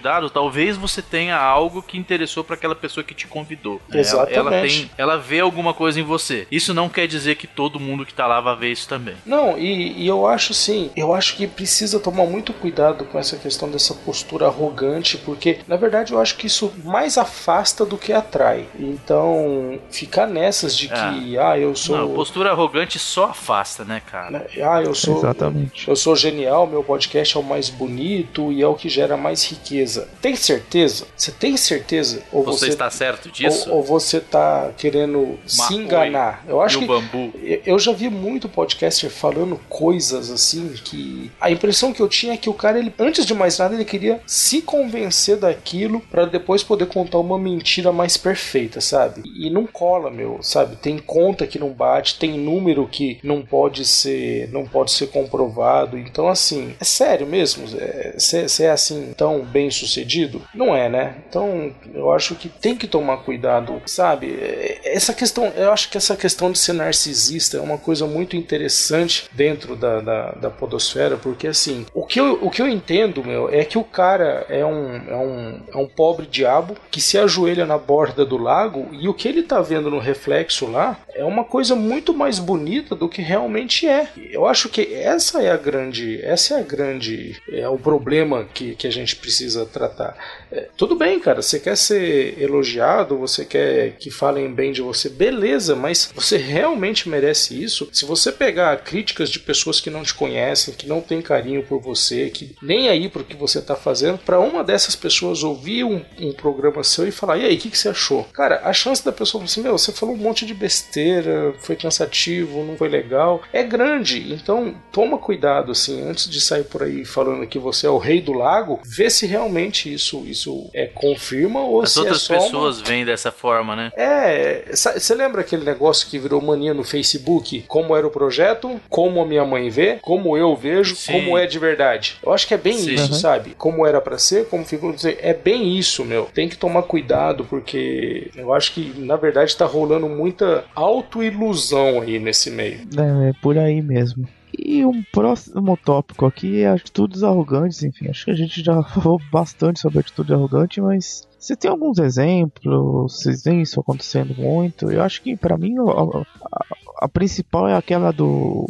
convidado, talvez você tenha algo que interessou para aquela pessoa que te convidou. Exatamente. Ela, ela, tem, ela vê alguma coisa em você. Isso não quer dizer que todo mundo que tá lá vai ver isso também. Não, e, e eu acho sim, eu acho que precisa tomar muito cuidado com essa questão dessa postura arrogante, porque na verdade eu acho que isso mais afasta do que atrai. Então, ficar nessas de que, é. ah, eu sou. Não, postura arrogante só afasta, né, cara? Né, ah, eu sou. Exatamente. Eu sou genial, meu podcast é o mais bonito e é o que gera mais riqueza Tem certeza? Você tem certeza? Ou você, você está certo disso? Ou, ou você está querendo se enganar? Eu acho que bambu. eu já vi muito podcaster falando coisas assim que a impressão que eu tinha é que o cara ele antes de mais nada ele queria se convencer daquilo para depois poder contar uma mentira mais perfeita, sabe? E não cola, meu, sabe? Tem conta que não bate, tem número que não pode ser, não pode ser comprovado. Então assim, é sério mesmo? Você é, é assim tão bem sucedido? Não é, né? Então eu acho que tem que tomar cuidado, sabe? Essa questão, eu acho que essa questão de ser narcisista é uma coisa muito interessante dentro da, da, da podosfera, porque assim, o que, eu, o que eu entendo, meu, é que o cara é um, é, um, é um pobre diabo que se ajoelha na borda do lago e o que ele tá vendo no reflexo lá é uma coisa muito mais bonita do que realmente é. Eu acho que essa é a grande, essa é a grande, é o problema que, que a gente precisa tratar. É, tudo bem, cara, você quer ser elogiado, você quer que falem bem de você, beleza, mas você realmente merece isso? Se você pegar críticas de pessoas que não te conhecem, que não têm carinho por você, que nem aí pro que você tá fazendo, para uma dessas pessoas ouvir um, um, programa seu e falar, e aí, o que, que você achou? Cara, a chance da pessoa falar assim, meu, você falou um monte de besteira, foi cansativo, não foi legal, é grande. Então, toma cuidado, assim, antes de sair por aí falando que você é o rei do lago, vê se realmente isso, isso isso é confirma ou As se é outras é pessoas uma... veem dessa forma, né? É, você lembra aquele negócio que virou mania no Facebook? Como era o projeto, como a minha mãe vê, como eu vejo, Sim. como é de verdade. Eu acho que é bem Sim. isso, uhum. sabe? Como era para ser, como ficou dizer, é bem isso, meu. Tem que tomar cuidado porque eu acho que na verdade tá rolando muita autoilusão aí nesse meio. É, é por aí mesmo. E um próximo tópico aqui é atitudes arrogantes, enfim, acho que a gente já falou bastante sobre atitude arrogante, mas você tem alguns exemplos? Vocês veem isso acontecendo muito? Eu acho que para mim a, a, a, principal é aquela do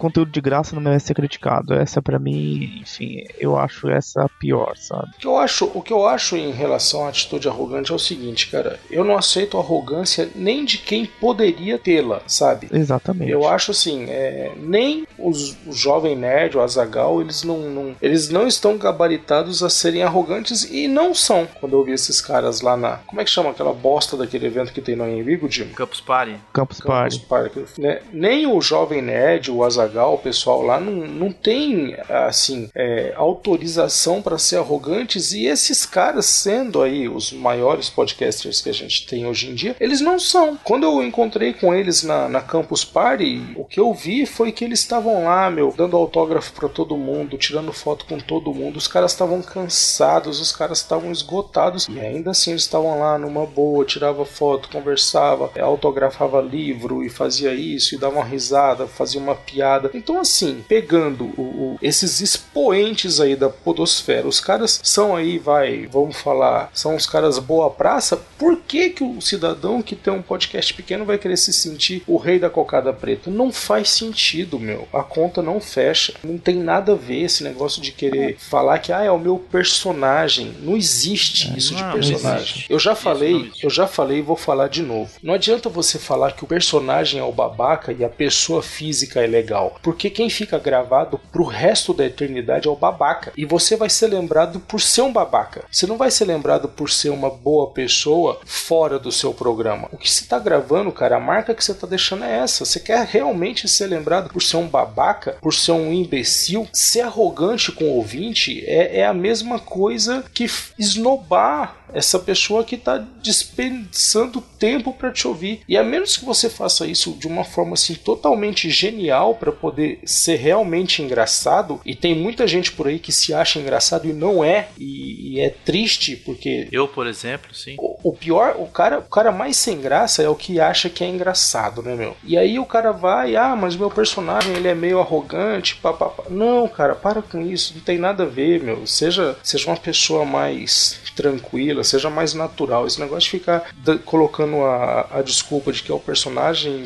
conteúdo de graça não merece ser criticado. Essa para mim, enfim, eu acho essa pior, sabe? O que eu acho, o que eu acho em relação à atitude arrogante é o seguinte, cara, eu não aceito arrogância nem de quem poderia tê-la, sabe? Exatamente. Eu acho assim, é, nem os, o jovem nerd, o Azagal, eles não, não, eles não estão gabaritados a serem arrogantes e não são. Quando eu vi esses caras lá na, como é que chama aquela bosta daquele evento que tem no Envigo, Jim? Campus Party. Campus, Campus Party. Party. Né? Nem o Jovem Nerd, o Azagal, o pessoal lá não, não tem assim é, autorização para ser arrogantes e esses caras sendo aí os maiores podcasters que a gente tem hoje em dia, eles não são. Quando eu encontrei com eles na, na Campus Party, o que eu vi foi que eles estavam lá, meu, dando autógrafo para todo mundo, tirando foto com todo mundo. Os caras estavam cansados, os caras estavam esgotados e ainda assim eles estavam lá numa boa, tirava foto, conversava, é, autografava livro e fazia isso e dava uma risada, fazia uma piada. Então assim, pegando o, o, esses expoentes aí da podosfera, os caras são aí, vai, vamos falar, são os caras boa praça. Por que que o cidadão que tem um podcast pequeno vai querer se sentir o rei da cocada preta? Não faz sentido, meu. A conta não fecha. Não tem nada a ver esse negócio de querer falar que ah, é o meu personagem. Não existe isso de não, não personagem. Eu já Isso falei, eu já falei e vou falar de novo. Não adianta você falar que o personagem é o babaca e a pessoa física é legal, porque quem fica gravado pro resto da eternidade é o babaca. E você vai ser lembrado por ser um babaca. Você não vai ser lembrado por ser uma boa pessoa fora do seu programa. O que você tá gravando, cara, a marca que você tá deixando é essa. Você quer realmente ser lembrado por ser um babaca, por ser um imbecil? Ser arrogante com o ouvinte é, é a mesma coisa que esnobar essa pessoa que está dispensando tempo para te ouvir. E a menos que você faça isso de uma forma assim totalmente genial para poder ser realmente engraçado, e tem muita gente por aí que se acha engraçado e não é, e, e é triste porque Eu, por exemplo, sim. o o pior, o cara, o cara mais sem graça é o que acha que é engraçado, né, meu? E aí o cara vai, ah, mas meu personagem ele é meio arrogante, papapá. Não, cara, para com isso, não tem nada a ver, meu. Seja, seja uma pessoa mais tranquila, seja mais natural. Esse negócio de ficar colocando a, a desculpa de que é o personagem,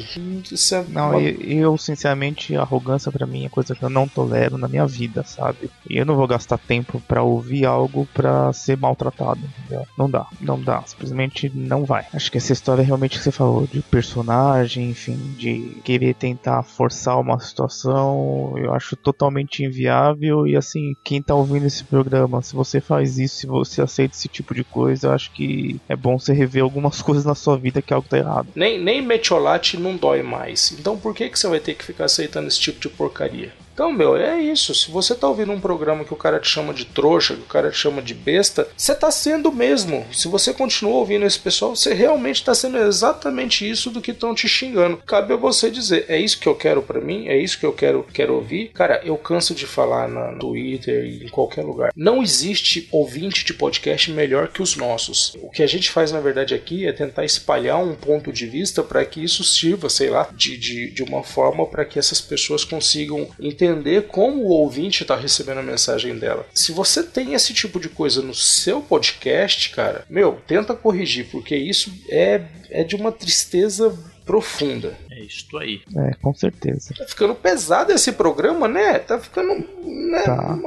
isso é Não, uma- eu, eu, sinceramente, arrogância pra mim é coisa que eu não tolero na minha vida, sabe? E eu não vou gastar tempo pra ouvir algo pra ser maltratado, entendeu? Não dá, não dá, simplesmente não vai. Acho que essa história realmente que você falou de personagem, enfim, de querer tentar forçar uma situação, eu acho totalmente inviável e assim, quem tá ouvindo esse programa, se você faz isso, se você aceita esse tipo de coisa, eu acho que é bom você rever algumas coisas na sua vida que algo tá errado. Nem, nem metiolate não dói mais. Então por que, que você vai ter que ficar aceitando esse tipo de porcaria? Então, meu, é isso. Se você tá ouvindo um programa que o cara te chama de trouxa, que o cara te chama de besta, você tá sendo mesmo. Se você continua ouvindo esse pessoal, você realmente tá sendo exatamente isso do que estão te xingando. Cabe a você dizer, é isso que eu quero pra mim? É isso que eu quero, quero ouvir? Cara, eu canso de falar na, no Twitter e em qualquer lugar. Não existe ouvinte de podcast melhor que os nossos. O que a gente faz, na verdade, aqui é tentar espalhar um ponto de vista para que isso sirva, sei lá, de, de, de uma forma para que essas pessoas consigam entender como o ouvinte está recebendo a mensagem dela. Se você tem esse tipo de coisa no seu podcast, cara, meu, tenta corrigir, porque isso é, é de uma tristeza profunda. É isto aí. É, com certeza. Tá ficando pesado esse programa, né? Tá ficando. Né? Tá.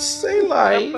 Sei lá, hein?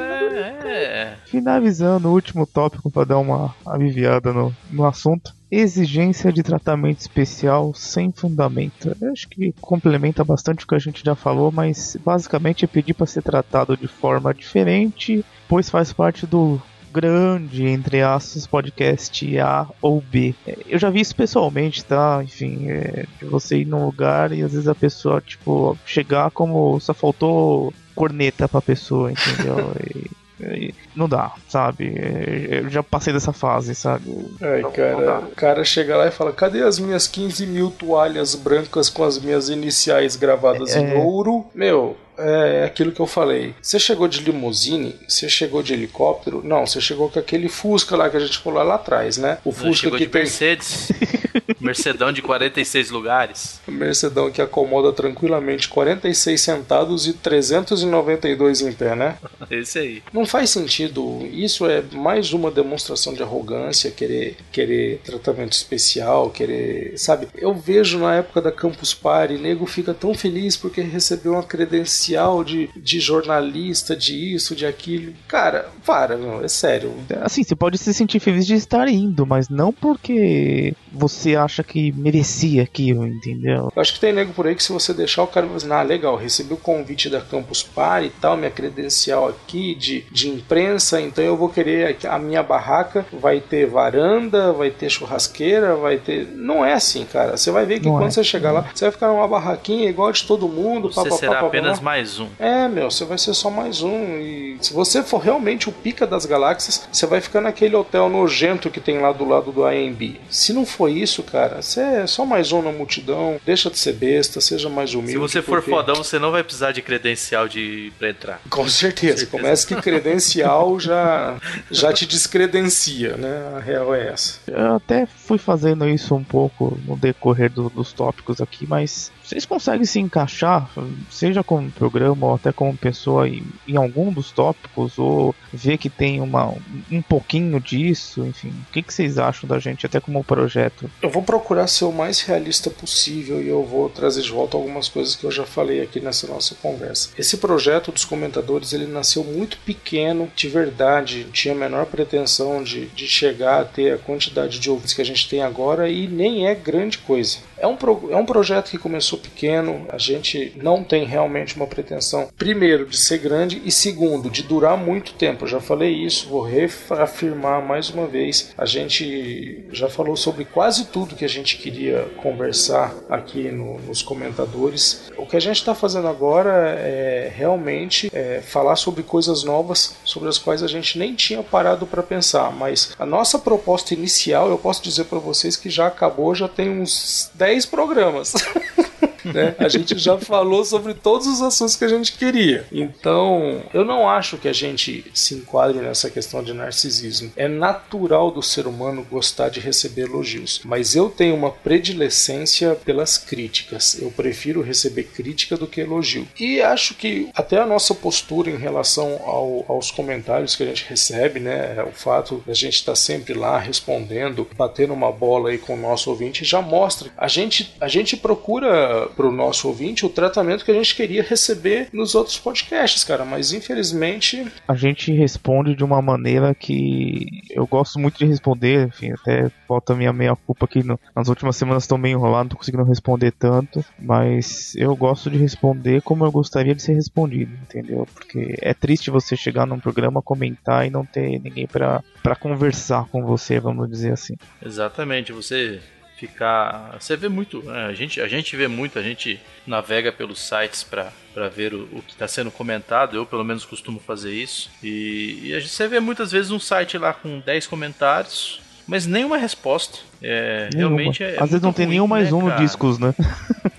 É. Finalizando o último tópico para dar uma aliviada no, no assunto. Exigência de tratamento especial sem fundamento. Eu acho que complementa bastante o que a gente já falou, mas basicamente é pedir para ser tratado de forma diferente, pois faz parte do grande, entre aspas, podcast A ou B. Eu já vi isso pessoalmente, tá? Enfim, é, de você ir num lugar e às vezes a pessoa, tipo, chegar como só faltou corneta pra pessoa, entendeu? E- e não dá, sabe? É, Eu já passei dessa fase, sabe? Ai, Não- não cara, dá. o cara chega lá e fala: cadê as minhas 15 mil toalhas brancas com as minhas iniciais gravadas em É. ouro? Meu. É aquilo que eu falei. Você chegou de limusine? Você chegou de helicóptero? Não, você chegou com aquele Fusca lá que a gente falou lá atrás, né? O Fusca chegou que de tem. Mercedes. Mercedão de 46 lugares. Mercedão que acomoda tranquilamente 46 sentados e 392 em pé, né? Esse aí. Não faz sentido. Isso é mais uma demonstração de arrogância, querer, querer tratamento especial, querer. Sabe? Eu vejo na época da Campus Party, nego fica tão feliz porque recebeu uma credencial de, de jornalista, de isso, de aquilo. Cara, para, meu, é sério. Assim, você pode se sentir feliz de estar indo, mas não porque você acha que merecia aquilo, entendeu? Eu acho que tem nego por aí que se você deixar o cara dizer, ah, legal, recebi o convite da Campus Party e tal, minha credencial aqui de, de imprensa, então eu vou querer a minha barraca vai ter varanda, vai ter churrasqueira, vai ter. Não é assim, cara. Você vai ver que não quando é. você chegar lá, você vai ficar numa barraquinha igual de todo mundo. Você pá, será pá, pá, apenas mais um. É, meu, você vai ser só mais um. E se você for realmente o pica das galáxias, você vai ficar naquele hotel nojento que tem lá do lado do AMB. Se não for isso, cara, você é só mais um na multidão. Deixa de ser besta, seja mais humilde. Se você for porque... fodão, você não vai precisar de credencial de pra entrar. Com certeza. Com certeza. Começa que credencial já, já te descredencia, né? A real é essa. Eu até fui fazendo isso um pouco no decorrer do, dos tópicos aqui, mas vocês conseguem se encaixar, seja como programa ou até como pessoa, em, em algum dos tópicos, ou ver que tem uma, um pouquinho disso, enfim. O que, que vocês acham da gente, até como projeto? Eu vou procurar ser o mais realista possível e eu vou trazer de volta algumas coisas que eu já falei aqui nessa nossa conversa. Esse projeto dos comentadores, ele nasceu muito pequeno, de verdade, tinha a menor pretensão de, de chegar a ter a quantidade de ouvintes que a gente tem agora e nem é grande coisa. É um, pro, é um projeto que começou pequeno, a gente não tem realmente uma pretensão, primeiro, de ser grande e segundo, de durar muito tempo. Eu já falei isso, vou reafirmar mais uma vez. A gente já falou sobre quase tudo que a gente queria conversar aqui no, nos comentadores. O que a gente está fazendo agora é realmente é, falar sobre coisas novas, sobre as quais a gente nem tinha parado para pensar, mas a nossa proposta inicial, eu posso dizer para vocês que já acabou, já tem uns 10 programas. né? A gente já falou sobre todos os assuntos que a gente queria. Então, eu não acho que a gente se enquadre nessa questão de narcisismo. É natural do ser humano gostar de receber elogios, mas eu tenho uma predilecência pelas críticas. Eu prefiro receber crítica do que elogio. E acho que até a nossa postura em relação ao, aos comentários que a gente recebe, né, o fato a gente estar tá sempre lá respondendo, batendo uma bola aí com o nosso ouvinte, já mostra. A gente, a gente procura para o nosso ouvinte o tratamento que a gente queria receber nos outros podcasts, cara. Mas infelizmente. A gente responde de uma maneira que eu gosto muito de responder, enfim, até falta minha meia culpa aqui. No, nas últimas semanas estou meio enrolado, não tô conseguindo responder tanto. Mas eu gosto de responder como eu gostaria de ser respondido, entendeu? Porque é triste você chegar num programa, comentar e não ter ninguém para conversar com você, vamos dizer assim. Exatamente, você ficar. Você vê muito, né? a, gente, a gente vê muito, a gente navega pelos sites para ver o, o que está sendo comentado. Eu, pelo menos, costumo fazer isso. E, e a gente, você vê muitas vezes um site lá com 10 comentários, mas nenhuma resposta. É, realmente é. Às vezes não tem nenhum mais né, um no discos, né?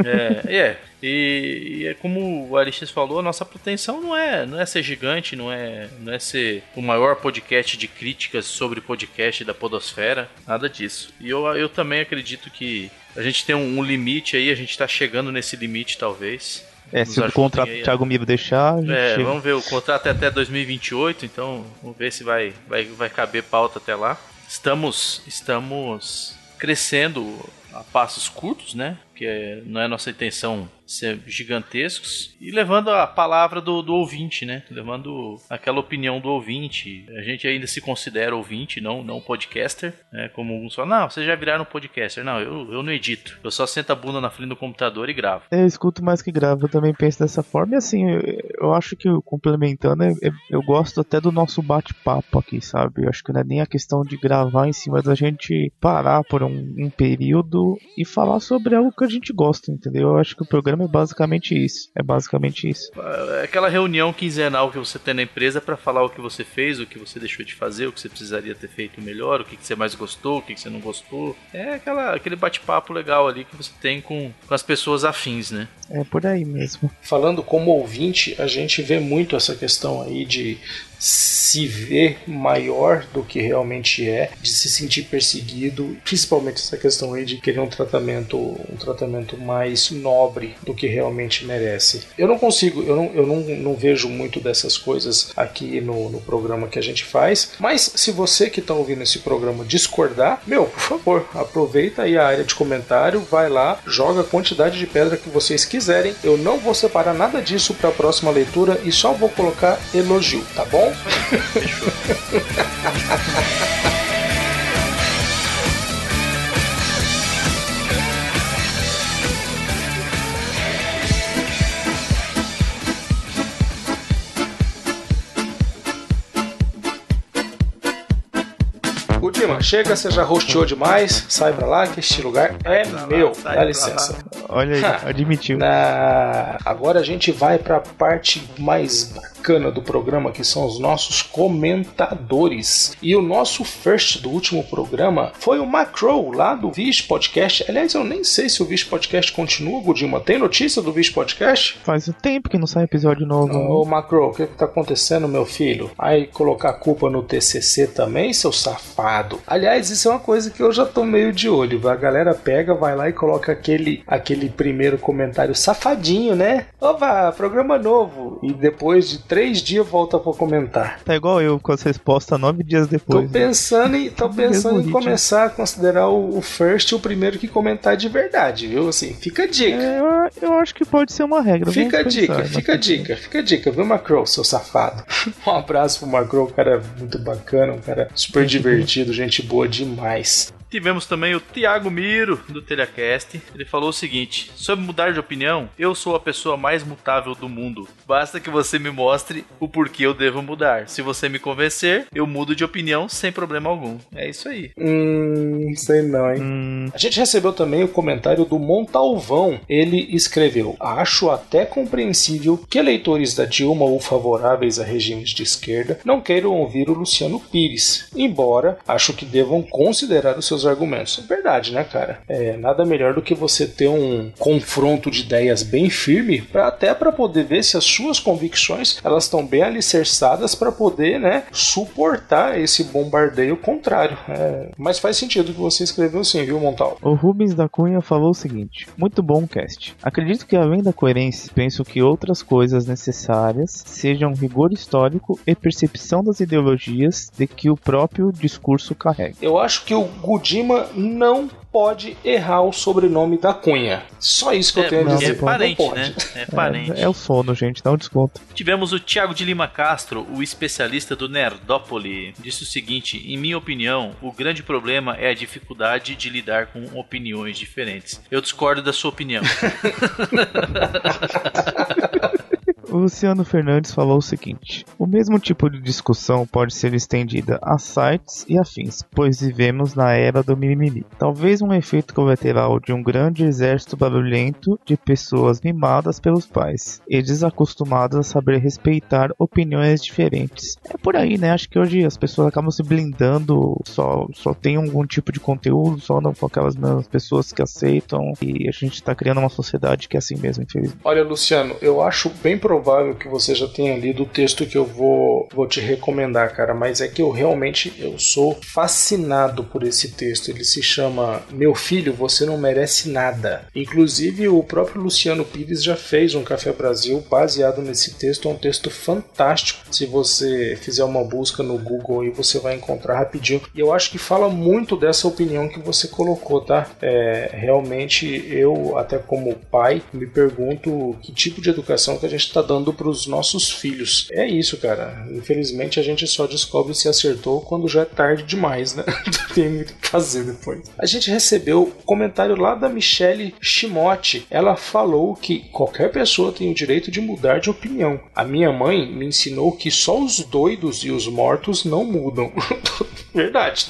É, é. E, e, é como o Aristes falou, a nossa pretensão não é, não é ser gigante, não é, não é ser o maior podcast de críticas sobre podcast da podosfera, nada disso. E eu, eu também acredito que a gente tem um, um limite aí, a gente está chegando nesse limite talvez. É, se o contrato do Thiago Miro deixar. É, chega. vamos ver, o contrato é até 2028, então vamos ver se vai, vai, vai caber pauta até lá. Estamos, estamos crescendo a passos curtos, né? Que não é nossa intenção ser gigantescos e levando a palavra do, do, ouvinte, né? Levando aquela opinião do ouvinte. A gente ainda se considera ouvinte, não, não podcaster, né? Como alguns falam, não, vocês já viraram podcaster. Não, eu, eu não edito. Eu só sento a bunda na frente do computador e gravo. Eu escuto mais que gravo, eu também penso dessa forma. E assim, eu, eu acho que complementando, eu, eu gosto até do nosso bate-papo aqui, sabe? Eu acho que não é nem a questão de gravar em cima da gente parar por um, um período e falar sobre algo que a gente gosta, entendeu? Eu acho que o programa é basicamente isso. É basicamente isso. É aquela reunião quinzenal que você tem na empresa para falar o que você fez, o que você deixou de fazer, o que você precisaria ter feito melhor, o que, você mais gostou, o que, você não gostou. É aquela, aquele bate-papo legal ali que você tem com, com as pessoas afins, né? É por aí mesmo. Falando como ouvinte, a gente vê muito essa questão aí de se vê maior do que realmente é, de se sentir perseguido, principalmente essa questão aí de querer um tratamento, um tratamento mais nobre do que realmente merece. Eu não consigo, eu não, eu não, não vejo muito dessas coisas aqui no, no programa que a gente faz, mas se você que está ouvindo esse programa discordar, meu, por favor, aproveita aí a área de comentário, vai lá, joga a quantidade de pedra que vocês quiserem. Eu não vou separar nada disso para a próxima leitura e só vou colocar elogio, tá bom? Fechou. Ultima, chega, você já rosteou demais, sai pra lá que este lugar é meu. Dá licença. Olha aí, admitiu. Na... Agora a gente vai pra parte mais bacana do programa, que são os nossos comentadores. E o nosso first do último programa foi o Macro, lá do Vish Podcast. Aliás, eu nem sei se o Vish Podcast continua, Gudima. Tem notícia do Vish Podcast? Faz um tempo que não sai episódio novo. Ô, Macro, o que, que tá acontecendo, meu filho? Aí colocar a culpa no TCC também, seu safado. Aliás, isso é uma coisa que eu já tô meio de olho. A galera pega, vai lá e coloca aquele, aquele primeiro comentário safadinho, né? Opa, programa novo. E depois de três dias volta pra comentar. Tá igual eu com as respostas nove dias depois. Tô pensando em, tô pensando em começar a considerar o, o first o primeiro que comentar de verdade, viu? Assim, fica a dica. É, eu, eu, acho que pode ser uma regra. Fica a dica, pensar, fica a dica, fica a dica, viu, Macro, seu safado? um abraço pro Macro, um cara muito bacana, um cara super divertido, gente boa demais. Tivemos também o Thiago Miro, do Telecast. Ele falou o seguinte: Sobre mudar de opinião, eu sou a pessoa mais mutável do mundo. Basta que você me mostre o porquê eu devo mudar. Se você me convencer, eu mudo de opinião sem problema algum. É isso aí. Hum, sei não, hein? Hum. A gente recebeu também o comentário do Montalvão. Ele escreveu: Acho até compreensível que eleitores da Dilma ou favoráveis a regimes de esquerda não queiram ouvir o Luciano Pires, embora acho que devam considerar os seus seus argumentos. É verdade, né, cara? É nada melhor do que você ter um confronto de ideias bem firme, pra, até para poder ver se as suas convicções elas estão bem alicerçadas para poder, né, suportar esse bombardeio contrário. É, mas faz sentido o que você escreveu sim, viu, Montal? O Rubens da Cunha falou o seguinte: muito bom cast. Acredito que além da coerência, penso que outras coisas necessárias sejam rigor histórico e percepção das ideologias de que o próprio discurso carrega. Eu acho que o Gudi Kojima não pode errar o sobrenome da Cunha. Só isso que é, eu tenho a dizer. É parente, né? É parente. É, é, o sono, gente, dá um desconto. Tivemos o Thiago de Lima Castro, o especialista do Nerdópole. Disse o seguinte: em minha opinião, o grande problema é a dificuldade de lidar com opiniões diferentes. Eu discordo da sua opinião. O Luciano Fernandes falou o seguinte: O mesmo tipo de discussão pode ser estendida a sites e afins, pois vivemos na era do mimimi. Talvez um efeito colateral de um grande exército barulhento de pessoas mimadas pelos pais e desacostumadas a saber respeitar opiniões diferentes. É por aí, né? Acho que hoje as pessoas acabam se blindando, só, só tem algum tipo de conteúdo, só não com aquelas mesmas pessoas que aceitam e a gente tá criando uma sociedade que é assim mesmo, infelizmente. Olha, Luciano, eu acho bem provável provável que você já tenha lido o texto que eu vou, vou te recomendar, cara, mas é que eu realmente eu sou fascinado por esse texto. Ele se chama Meu Filho, Você Não Merece Nada. Inclusive, o próprio Luciano Pires já fez um Café Brasil baseado nesse texto. É um texto fantástico. Se você fizer uma busca no Google aí, você vai encontrar rapidinho. E eu acho que fala muito dessa opinião que você colocou, tá? É, realmente, eu, até como pai, me pergunto que tipo de educação que a gente está dando dando para os nossos filhos. É isso, cara. Infelizmente a gente só descobre se acertou quando já é tarde demais, né? Tem muito o que fazer depois. A gente recebeu comentário lá da Michelle Shimote. Ela falou que qualquer pessoa tem o direito de mudar de opinião. A minha mãe me ensinou que só os doidos e os mortos não mudam. Verdade.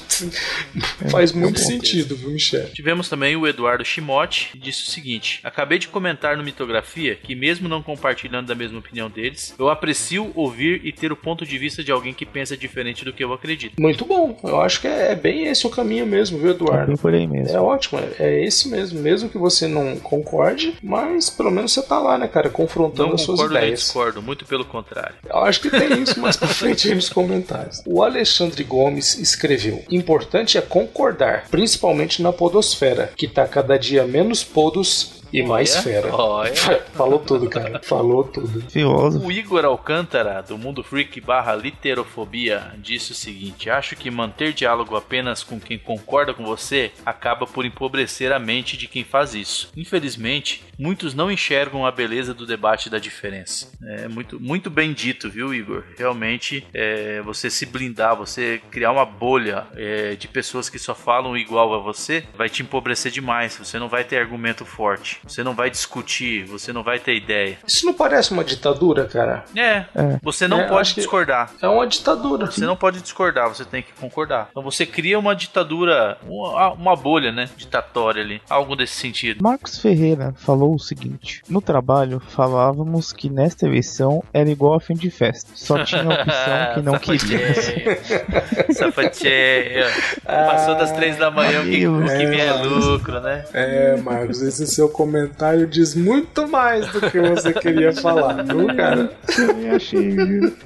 Faz muito sentido, viu, Michel? Tivemos também o Eduardo Shimote, que disse o seguinte: Acabei de comentar no Mitografia que, mesmo não compartilhando da mesma opinião deles, eu aprecio ouvir e ter o ponto de vista de alguém que pensa diferente do que eu acredito. Muito bom. Eu acho que é bem esse o caminho mesmo, viu, É Eduardo? bem por aí mesmo. É ótimo, é- é esse mesmo. Mesmo que você não concorde, mas pelo menos você tá lá, né, cara, confrontando Não as suas ideias. discordo, muito pelo contrário. Eu acho que tem isso mais pra frente aí nos comentários. O Alexandre Gomes escreveu: Importante é concordar, principalmente na podosfera, que tá cada dia menos podos e mais fera. olha. Falou tudo, cara. Falou tudo. Filósofo. O Igor Alcântara, do Mundo Freak barra Literofobia, disse o seguinte: Acho que manter diálogo apenas com quem concorda com você acaba por empobrecer a mente de quem faz isso. Infelizmente, muitos não enxergam a beleza do debate da diferença. É muito, muito bem dito, viu, Igor? Realmente, é, você se blindar, você criar uma bolha é, de pessoas que só falam igual a você, vai te empobrecer demais. Você não vai ter argumento forte, você não vai discutir, você não vai ter ideia. Isso não parece uma ditadura, cara? É, É. você não É, pode discordar. É uma ditadura. Você não pode discordar, você tem que concordar. Então você cria uma ditadura, uma, uma bolha, né? Ditatória ali. Algo desse sentido. Marcos Ferreira falou o seguinte: No trabalho falávamos que nesta eleição era igual a fim de festa, só tinha a opção que não queríamos. Sapateia. Passou das três da manhã, o que, o que vier é lucro, né? É, Marcos, esse seu comentário diz muito mais do que você queria falar, viu, cara? Também achei. viu?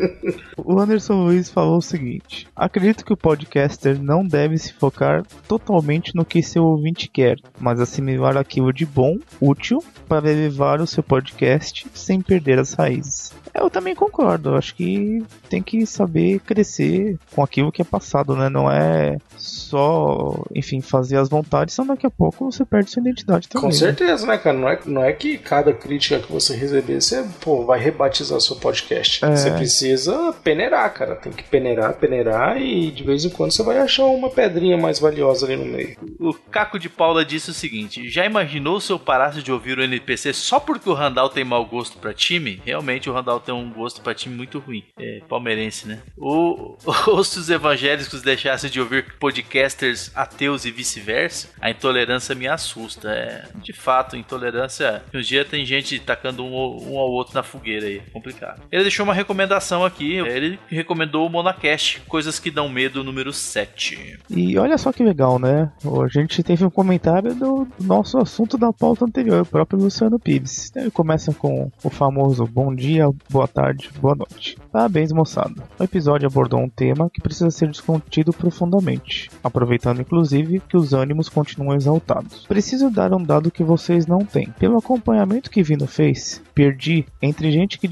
O Anderson Luiz falou o seguinte: Acredito que o podcaster não deve se focar totalmente no que seu ouvinte quer, mas assimilar aquilo de bom, útil, para elevar o seu podcast sem perder as raízes. Eu também concordo, acho que tem que saber crescer com aquilo que é passado, né? Não é só, enfim, fazer as vontades, senão daqui a pouco você perde sua identidade também. Com né? certeza, né, cara? Não é, não é que cada crítica que você receber, você pô, vai rebatizar seu podcast. É. Você precisa peneirar, cara. Tem que peneirar, peneirar e de vez em quando você vai achar uma pedrinha mais valiosa ali no meio. O Caco de Paula disse o seguinte: Já imaginou se eu parasse de ouvir o NPC só porque o Randall tem mau gosto pra time? Realmente o Randall tem um gosto pra time muito ruim. É palmeirense, né? O, ou se os evangélicos deixassem de ouvir podcasters ateus e vice-versa, a intolerância me assusta. É, de fato, intolerância. Um dia tem gente tacando um, ao- um ao outro na fogueira aí. Complicado. Ele deixou uma recomendação aqui. Ele recomendou o Monacast, Coisas que Dão Medo, número 7. E olha só que legal, né? A gente teve um comentário do nosso assunto da pauta anterior, o próprio Luciano Pires. Ele começa com o famoso bom dia, boa tarde, boa noite. Parabéns, moçada. O episódio abordou um tema que precisa ser discutido profundamente, aproveitando inclusive que os ânimos continuam exaltados. Preciso dar um dado que vocês não têm. Pelo acompanhamento que vi no Face, perdi, entre gente que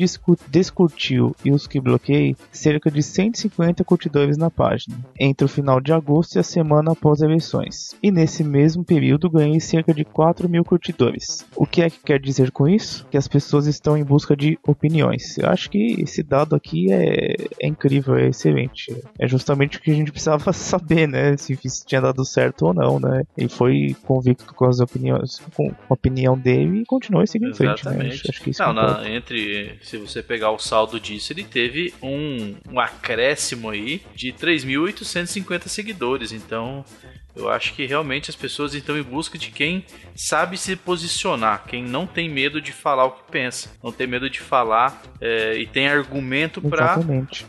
descurtiu e os que bloqueei, cerca de 150 curtidores na página, entre o final de agosto e a semana após eleições. E nesse mesmo período ganhei cerca de 4 mil curtidores. O que é que quer dizer com isso? Que as pessoas estão em busca de opiniões. Eu acho que esse dado aqui é, é incrível, é excelente. É justamente o que a gente precisava saber, né? Se isso tinha dado certo ou não, né? Ele foi convicto com as opiniões, com a opinião dele e continuou seguindo em frente, né? Acho, acho que isso Não, na- entre. Se você pegar o saldo disso, ele teve um, um acréscimo aí de 3.850 seguidores. Então. Eu acho que realmente as pessoas estão em busca de quem sabe se posicionar, quem não tem medo de falar o que pensa, não tem medo de falar é, e tem argumento para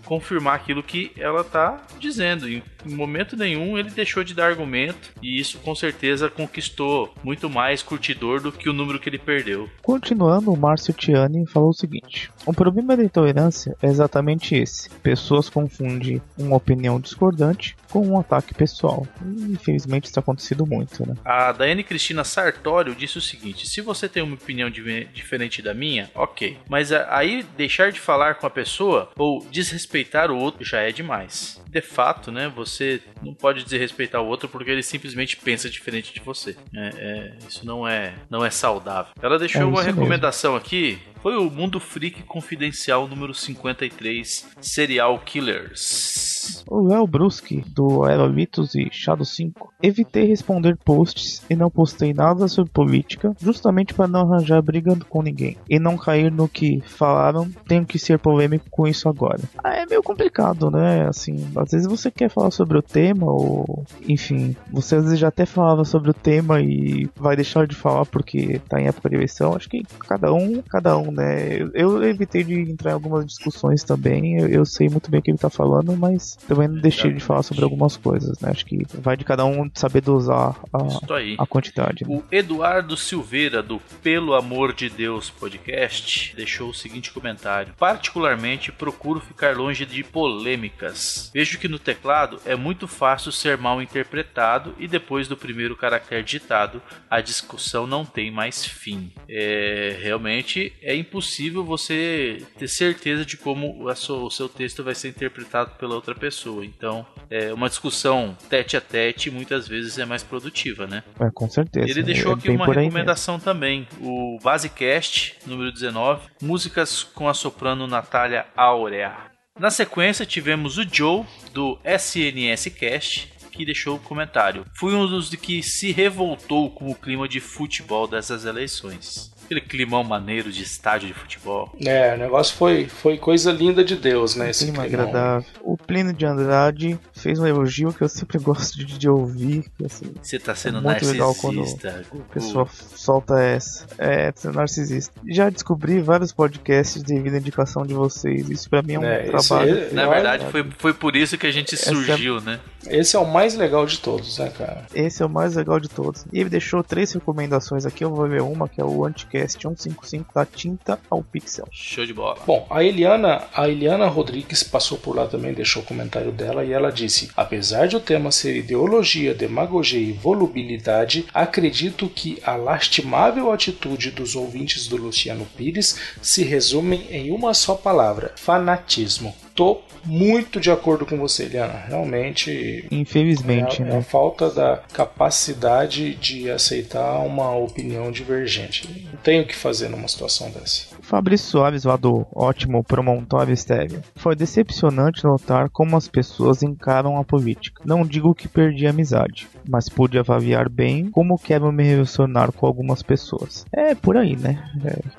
confirmar aquilo que ela tá dizendo. Em momento nenhum ele deixou de dar argumento e isso com certeza conquistou muito mais curtidor do que o número que ele perdeu. Continuando, o Márcio Tiani falou o seguinte: O problema da intolerância é exatamente esse. Pessoas confundem uma opinião discordante com um ataque pessoal. E, infelizmente isso tem acontecido muito, né? A Daiane Cristina Sartório disse o seguinte: se você tem uma opinião di- diferente da minha, ok. Mas a- aí deixar de falar com a pessoa ou desrespeitar o outro já é demais. De fato, né? Você não pode desrespeitar o outro porque ele simplesmente pensa diferente de você. É, é, isso não é, não é saudável. Ela deixou É uma isso mesmo. recomendação aqui. Foi o Mundo Freak Confidencial número 53, Serial Killers. O Léo Bruski, do Aerolitos e Shadow 5. Evitei responder posts e não postei nada sobre política, justamente para não arranjar briga com ninguém. E não cair no que falaram, tenho que ser polêmico com isso agora. Ah, é meio complicado, né? Assim, às vezes você quer falar sobre o tema, ou enfim, você às vezes já até falava sobre o tema e vai deixar de falar porque tá em época de eleição. Acho que cada um, cada um, né? Eu evitei de entrar em algumas discussões também. Eu, eu sei muito bem o que ele tá falando, mas também não deixei de falar sobre algumas coisas, né? Acho que vai de cada um saber dosar a, a quantidade. Né? O Eduardo Silveira, do Pelo Amor de Deus podcast, deixou o seguinte comentário: Particularmente procuro ficar longe de polêmicas. Vejo que no teclado é muito fácil ser mal interpretado e depois do primeiro caractere digitado, a discussão não tem mais fim. É, realmente é impossível você ter certeza de como sua, o seu texto vai ser interpretado pela outra pessoa. Então, é, uma discussão tete a tete muitas vezes é mais produtiva, né? É, com certeza. Ele deixou é, aqui uma recomendação também: o Basecast, número 19, músicas com a soprano Natália Áurea. Na sequência, tivemos o Joe, do SNS Cast, que deixou o comentário. Fui um dos que se revoltou com o clima de futebol dessas eleições. Aquele climão maneiro de estádio de futebol. É, o negócio foi, foi coisa linda de Deus, né? Esse clima climão. agradável. O Plínio de Andrade fez um elogio que eu sempre gosto de, de ouvir. Assim, Você tá sendo é muito narcisista. Legal quando a pessoa solta essa. É, sendo narcisista. Já descobri vários podcasts devido à indicação de vocês. Isso pra mim é um é, trabalho. É, na verdade, foi, foi por isso que a gente surgiu, é, né? Esse é o mais legal de todos, né, cara? Esse é o mais legal de todos. E ele deixou três recomendações aqui. Eu vou ver uma, que é o Anticast 155 da tinta ao pixel. Show de bola. Bom, a Eliana, a Eliana Rodrigues passou por lá também, deixou o comentário dela e ela disse: Apesar de o tema ser ideologia, demagogia e volubilidade, acredito que a lastimável atitude dos ouvintes do Luciano Pires se resume em uma só palavra: fanatismo. Tô muito de acordo com você, Eliana. Realmente. Infelizmente, é, né? É a falta da capacidade de aceitar uma opinião divergente. Não tenho o que fazer numa situação dessa. Fabrício Soares, lá do ótimo Promontório Estéreo. Foi decepcionante notar como as pessoas encaram a política. Não digo que perdi a amizade, mas pude avaliar bem como quero me relacionar com algumas pessoas. É por aí, né?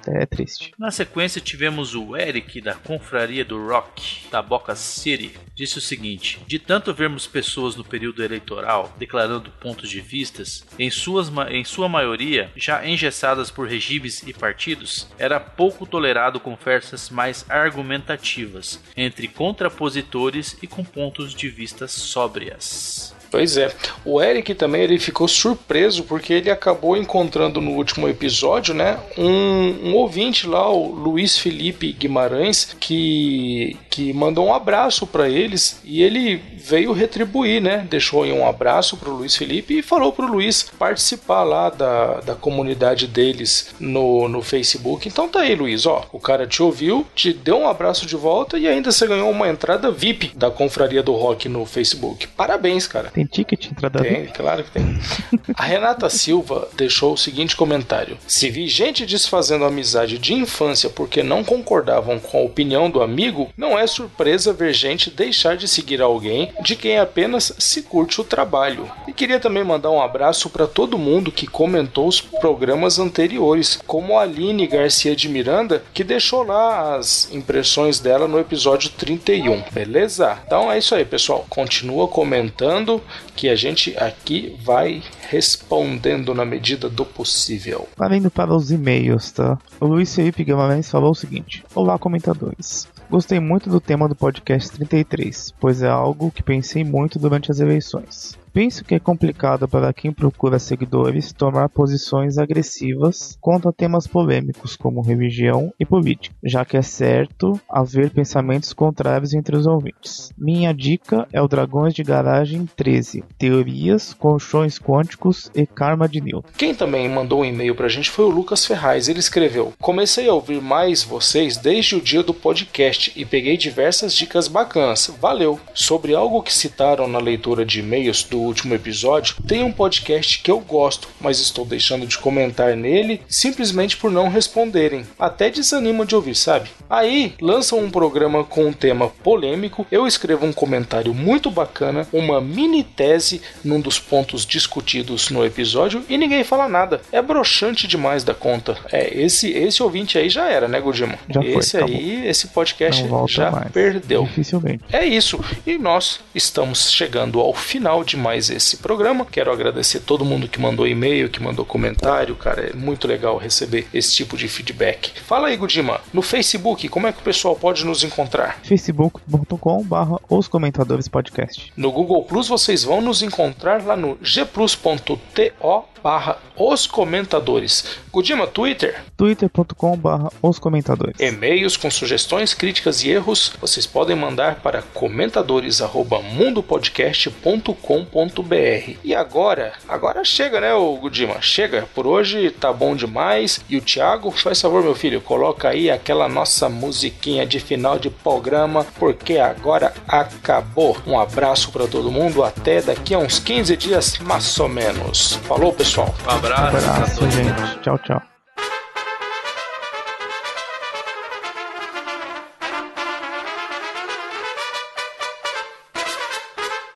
É, é triste. Na sequência tivemos o Eric da Confraria do Rock, da Boca City, disse o seguinte: De tanto vermos pessoas no período eleitoral declarando pontos de vistas, em, suas, em sua maioria já engessadas por regimes e partidos, era pouco tolerado conversas mais argumentativas entre contrapositores e com pontos de vista sóbrias. Pois é. O Eric também ele ficou surpreso porque ele acabou encontrando no último episódio, né, um, um ouvinte lá, o Luiz Felipe Guimarães, que, que mandou um abraço para eles e ele veio retribuir, né? Deixou aí um abraço pro Luiz Felipe e falou pro Luiz participar lá da, da comunidade deles no, no Facebook. Então tá aí, Luiz, ó, o cara te ouviu, te deu um abraço de volta e ainda você ganhou uma entrada VIP da Confraria do Rock no Facebook. Parabéns, cara. Tem ticket entrada Tem, claro que tem. A Renata Silva deixou o seguinte comentário: Se vi gente desfazendo amizade de infância porque não concordavam com a opinião do amigo, não é surpresa ver gente deixar de seguir alguém de quem apenas se curte o trabalho. E queria também mandar um abraço para todo mundo que comentou os programas anteriores, como a Aline Garcia de Miranda, que deixou lá as impressões dela no episódio 31. Beleza? Então é isso aí, pessoal. Continua comentando que a gente aqui vai respondendo na medida do possível. Valendo para os e-mails, tá? O Luiz Felipe Guimarães falou o seguinte: Olá, comentadores. Gostei muito do tema do podcast 33, pois é algo que pensei muito durante as eleições. Penso que é complicado para quem procura seguidores tomar posições agressivas quanto a temas polêmicos como religião e política, já que é certo haver pensamentos contrários entre os ouvintes. Minha dica é o Dragões de Garagem 13, Teorias, Colchões Quânticos e Karma de Newton. Quem também mandou um e-mail pra gente foi o Lucas Ferraz. Ele escreveu: Comecei a ouvir mais vocês desde o dia do podcast e peguei diversas dicas bacanas. Valeu! Sobre algo que citaram na leitura de e-mails do último episódio, tem um podcast que eu gosto, mas estou deixando de comentar nele simplesmente por não responderem. Até desanima de ouvir, sabe? Aí lançam um programa com um tema polêmico, eu escrevo um comentário muito bacana, uma mini tese num dos pontos discutidos no episódio e ninguém fala nada. É broxante demais da conta. É, esse esse ouvinte aí já era, né, Godimo? Já foi, esse acabou. aí, esse podcast já mais. perdeu. Dificilmente. É isso. E nós estamos chegando ao final de mais esse programa. Quero agradecer todo mundo que mandou e-mail, que mandou comentário. Cara, é muito legal receber esse tipo de feedback. Fala aí, Gudima, no Facebook, como é que o pessoal pode nos encontrar? facebook.com barra os comentadores podcast. No Google Plus vocês vão nos encontrar lá no gplus.to barra os comentadores. Gudima, Twitter, twitter.com barra os comentadores. e-mails com sugestões, críticas e erros, vocês podem mandar para E agora, agora chega, né, o Gudima? Chega. Por hoje tá bom demais. E o Thiago, faz favor, meu filho, coloca aí aquela nossa musiquinha de final de programa, porque agora acabou. Um abraço para todo mundo, até daqui a uns 15 dias, mais ou menos. Falou, pessoal. Um abraço. a Abraço, gente. Tchau, tchau.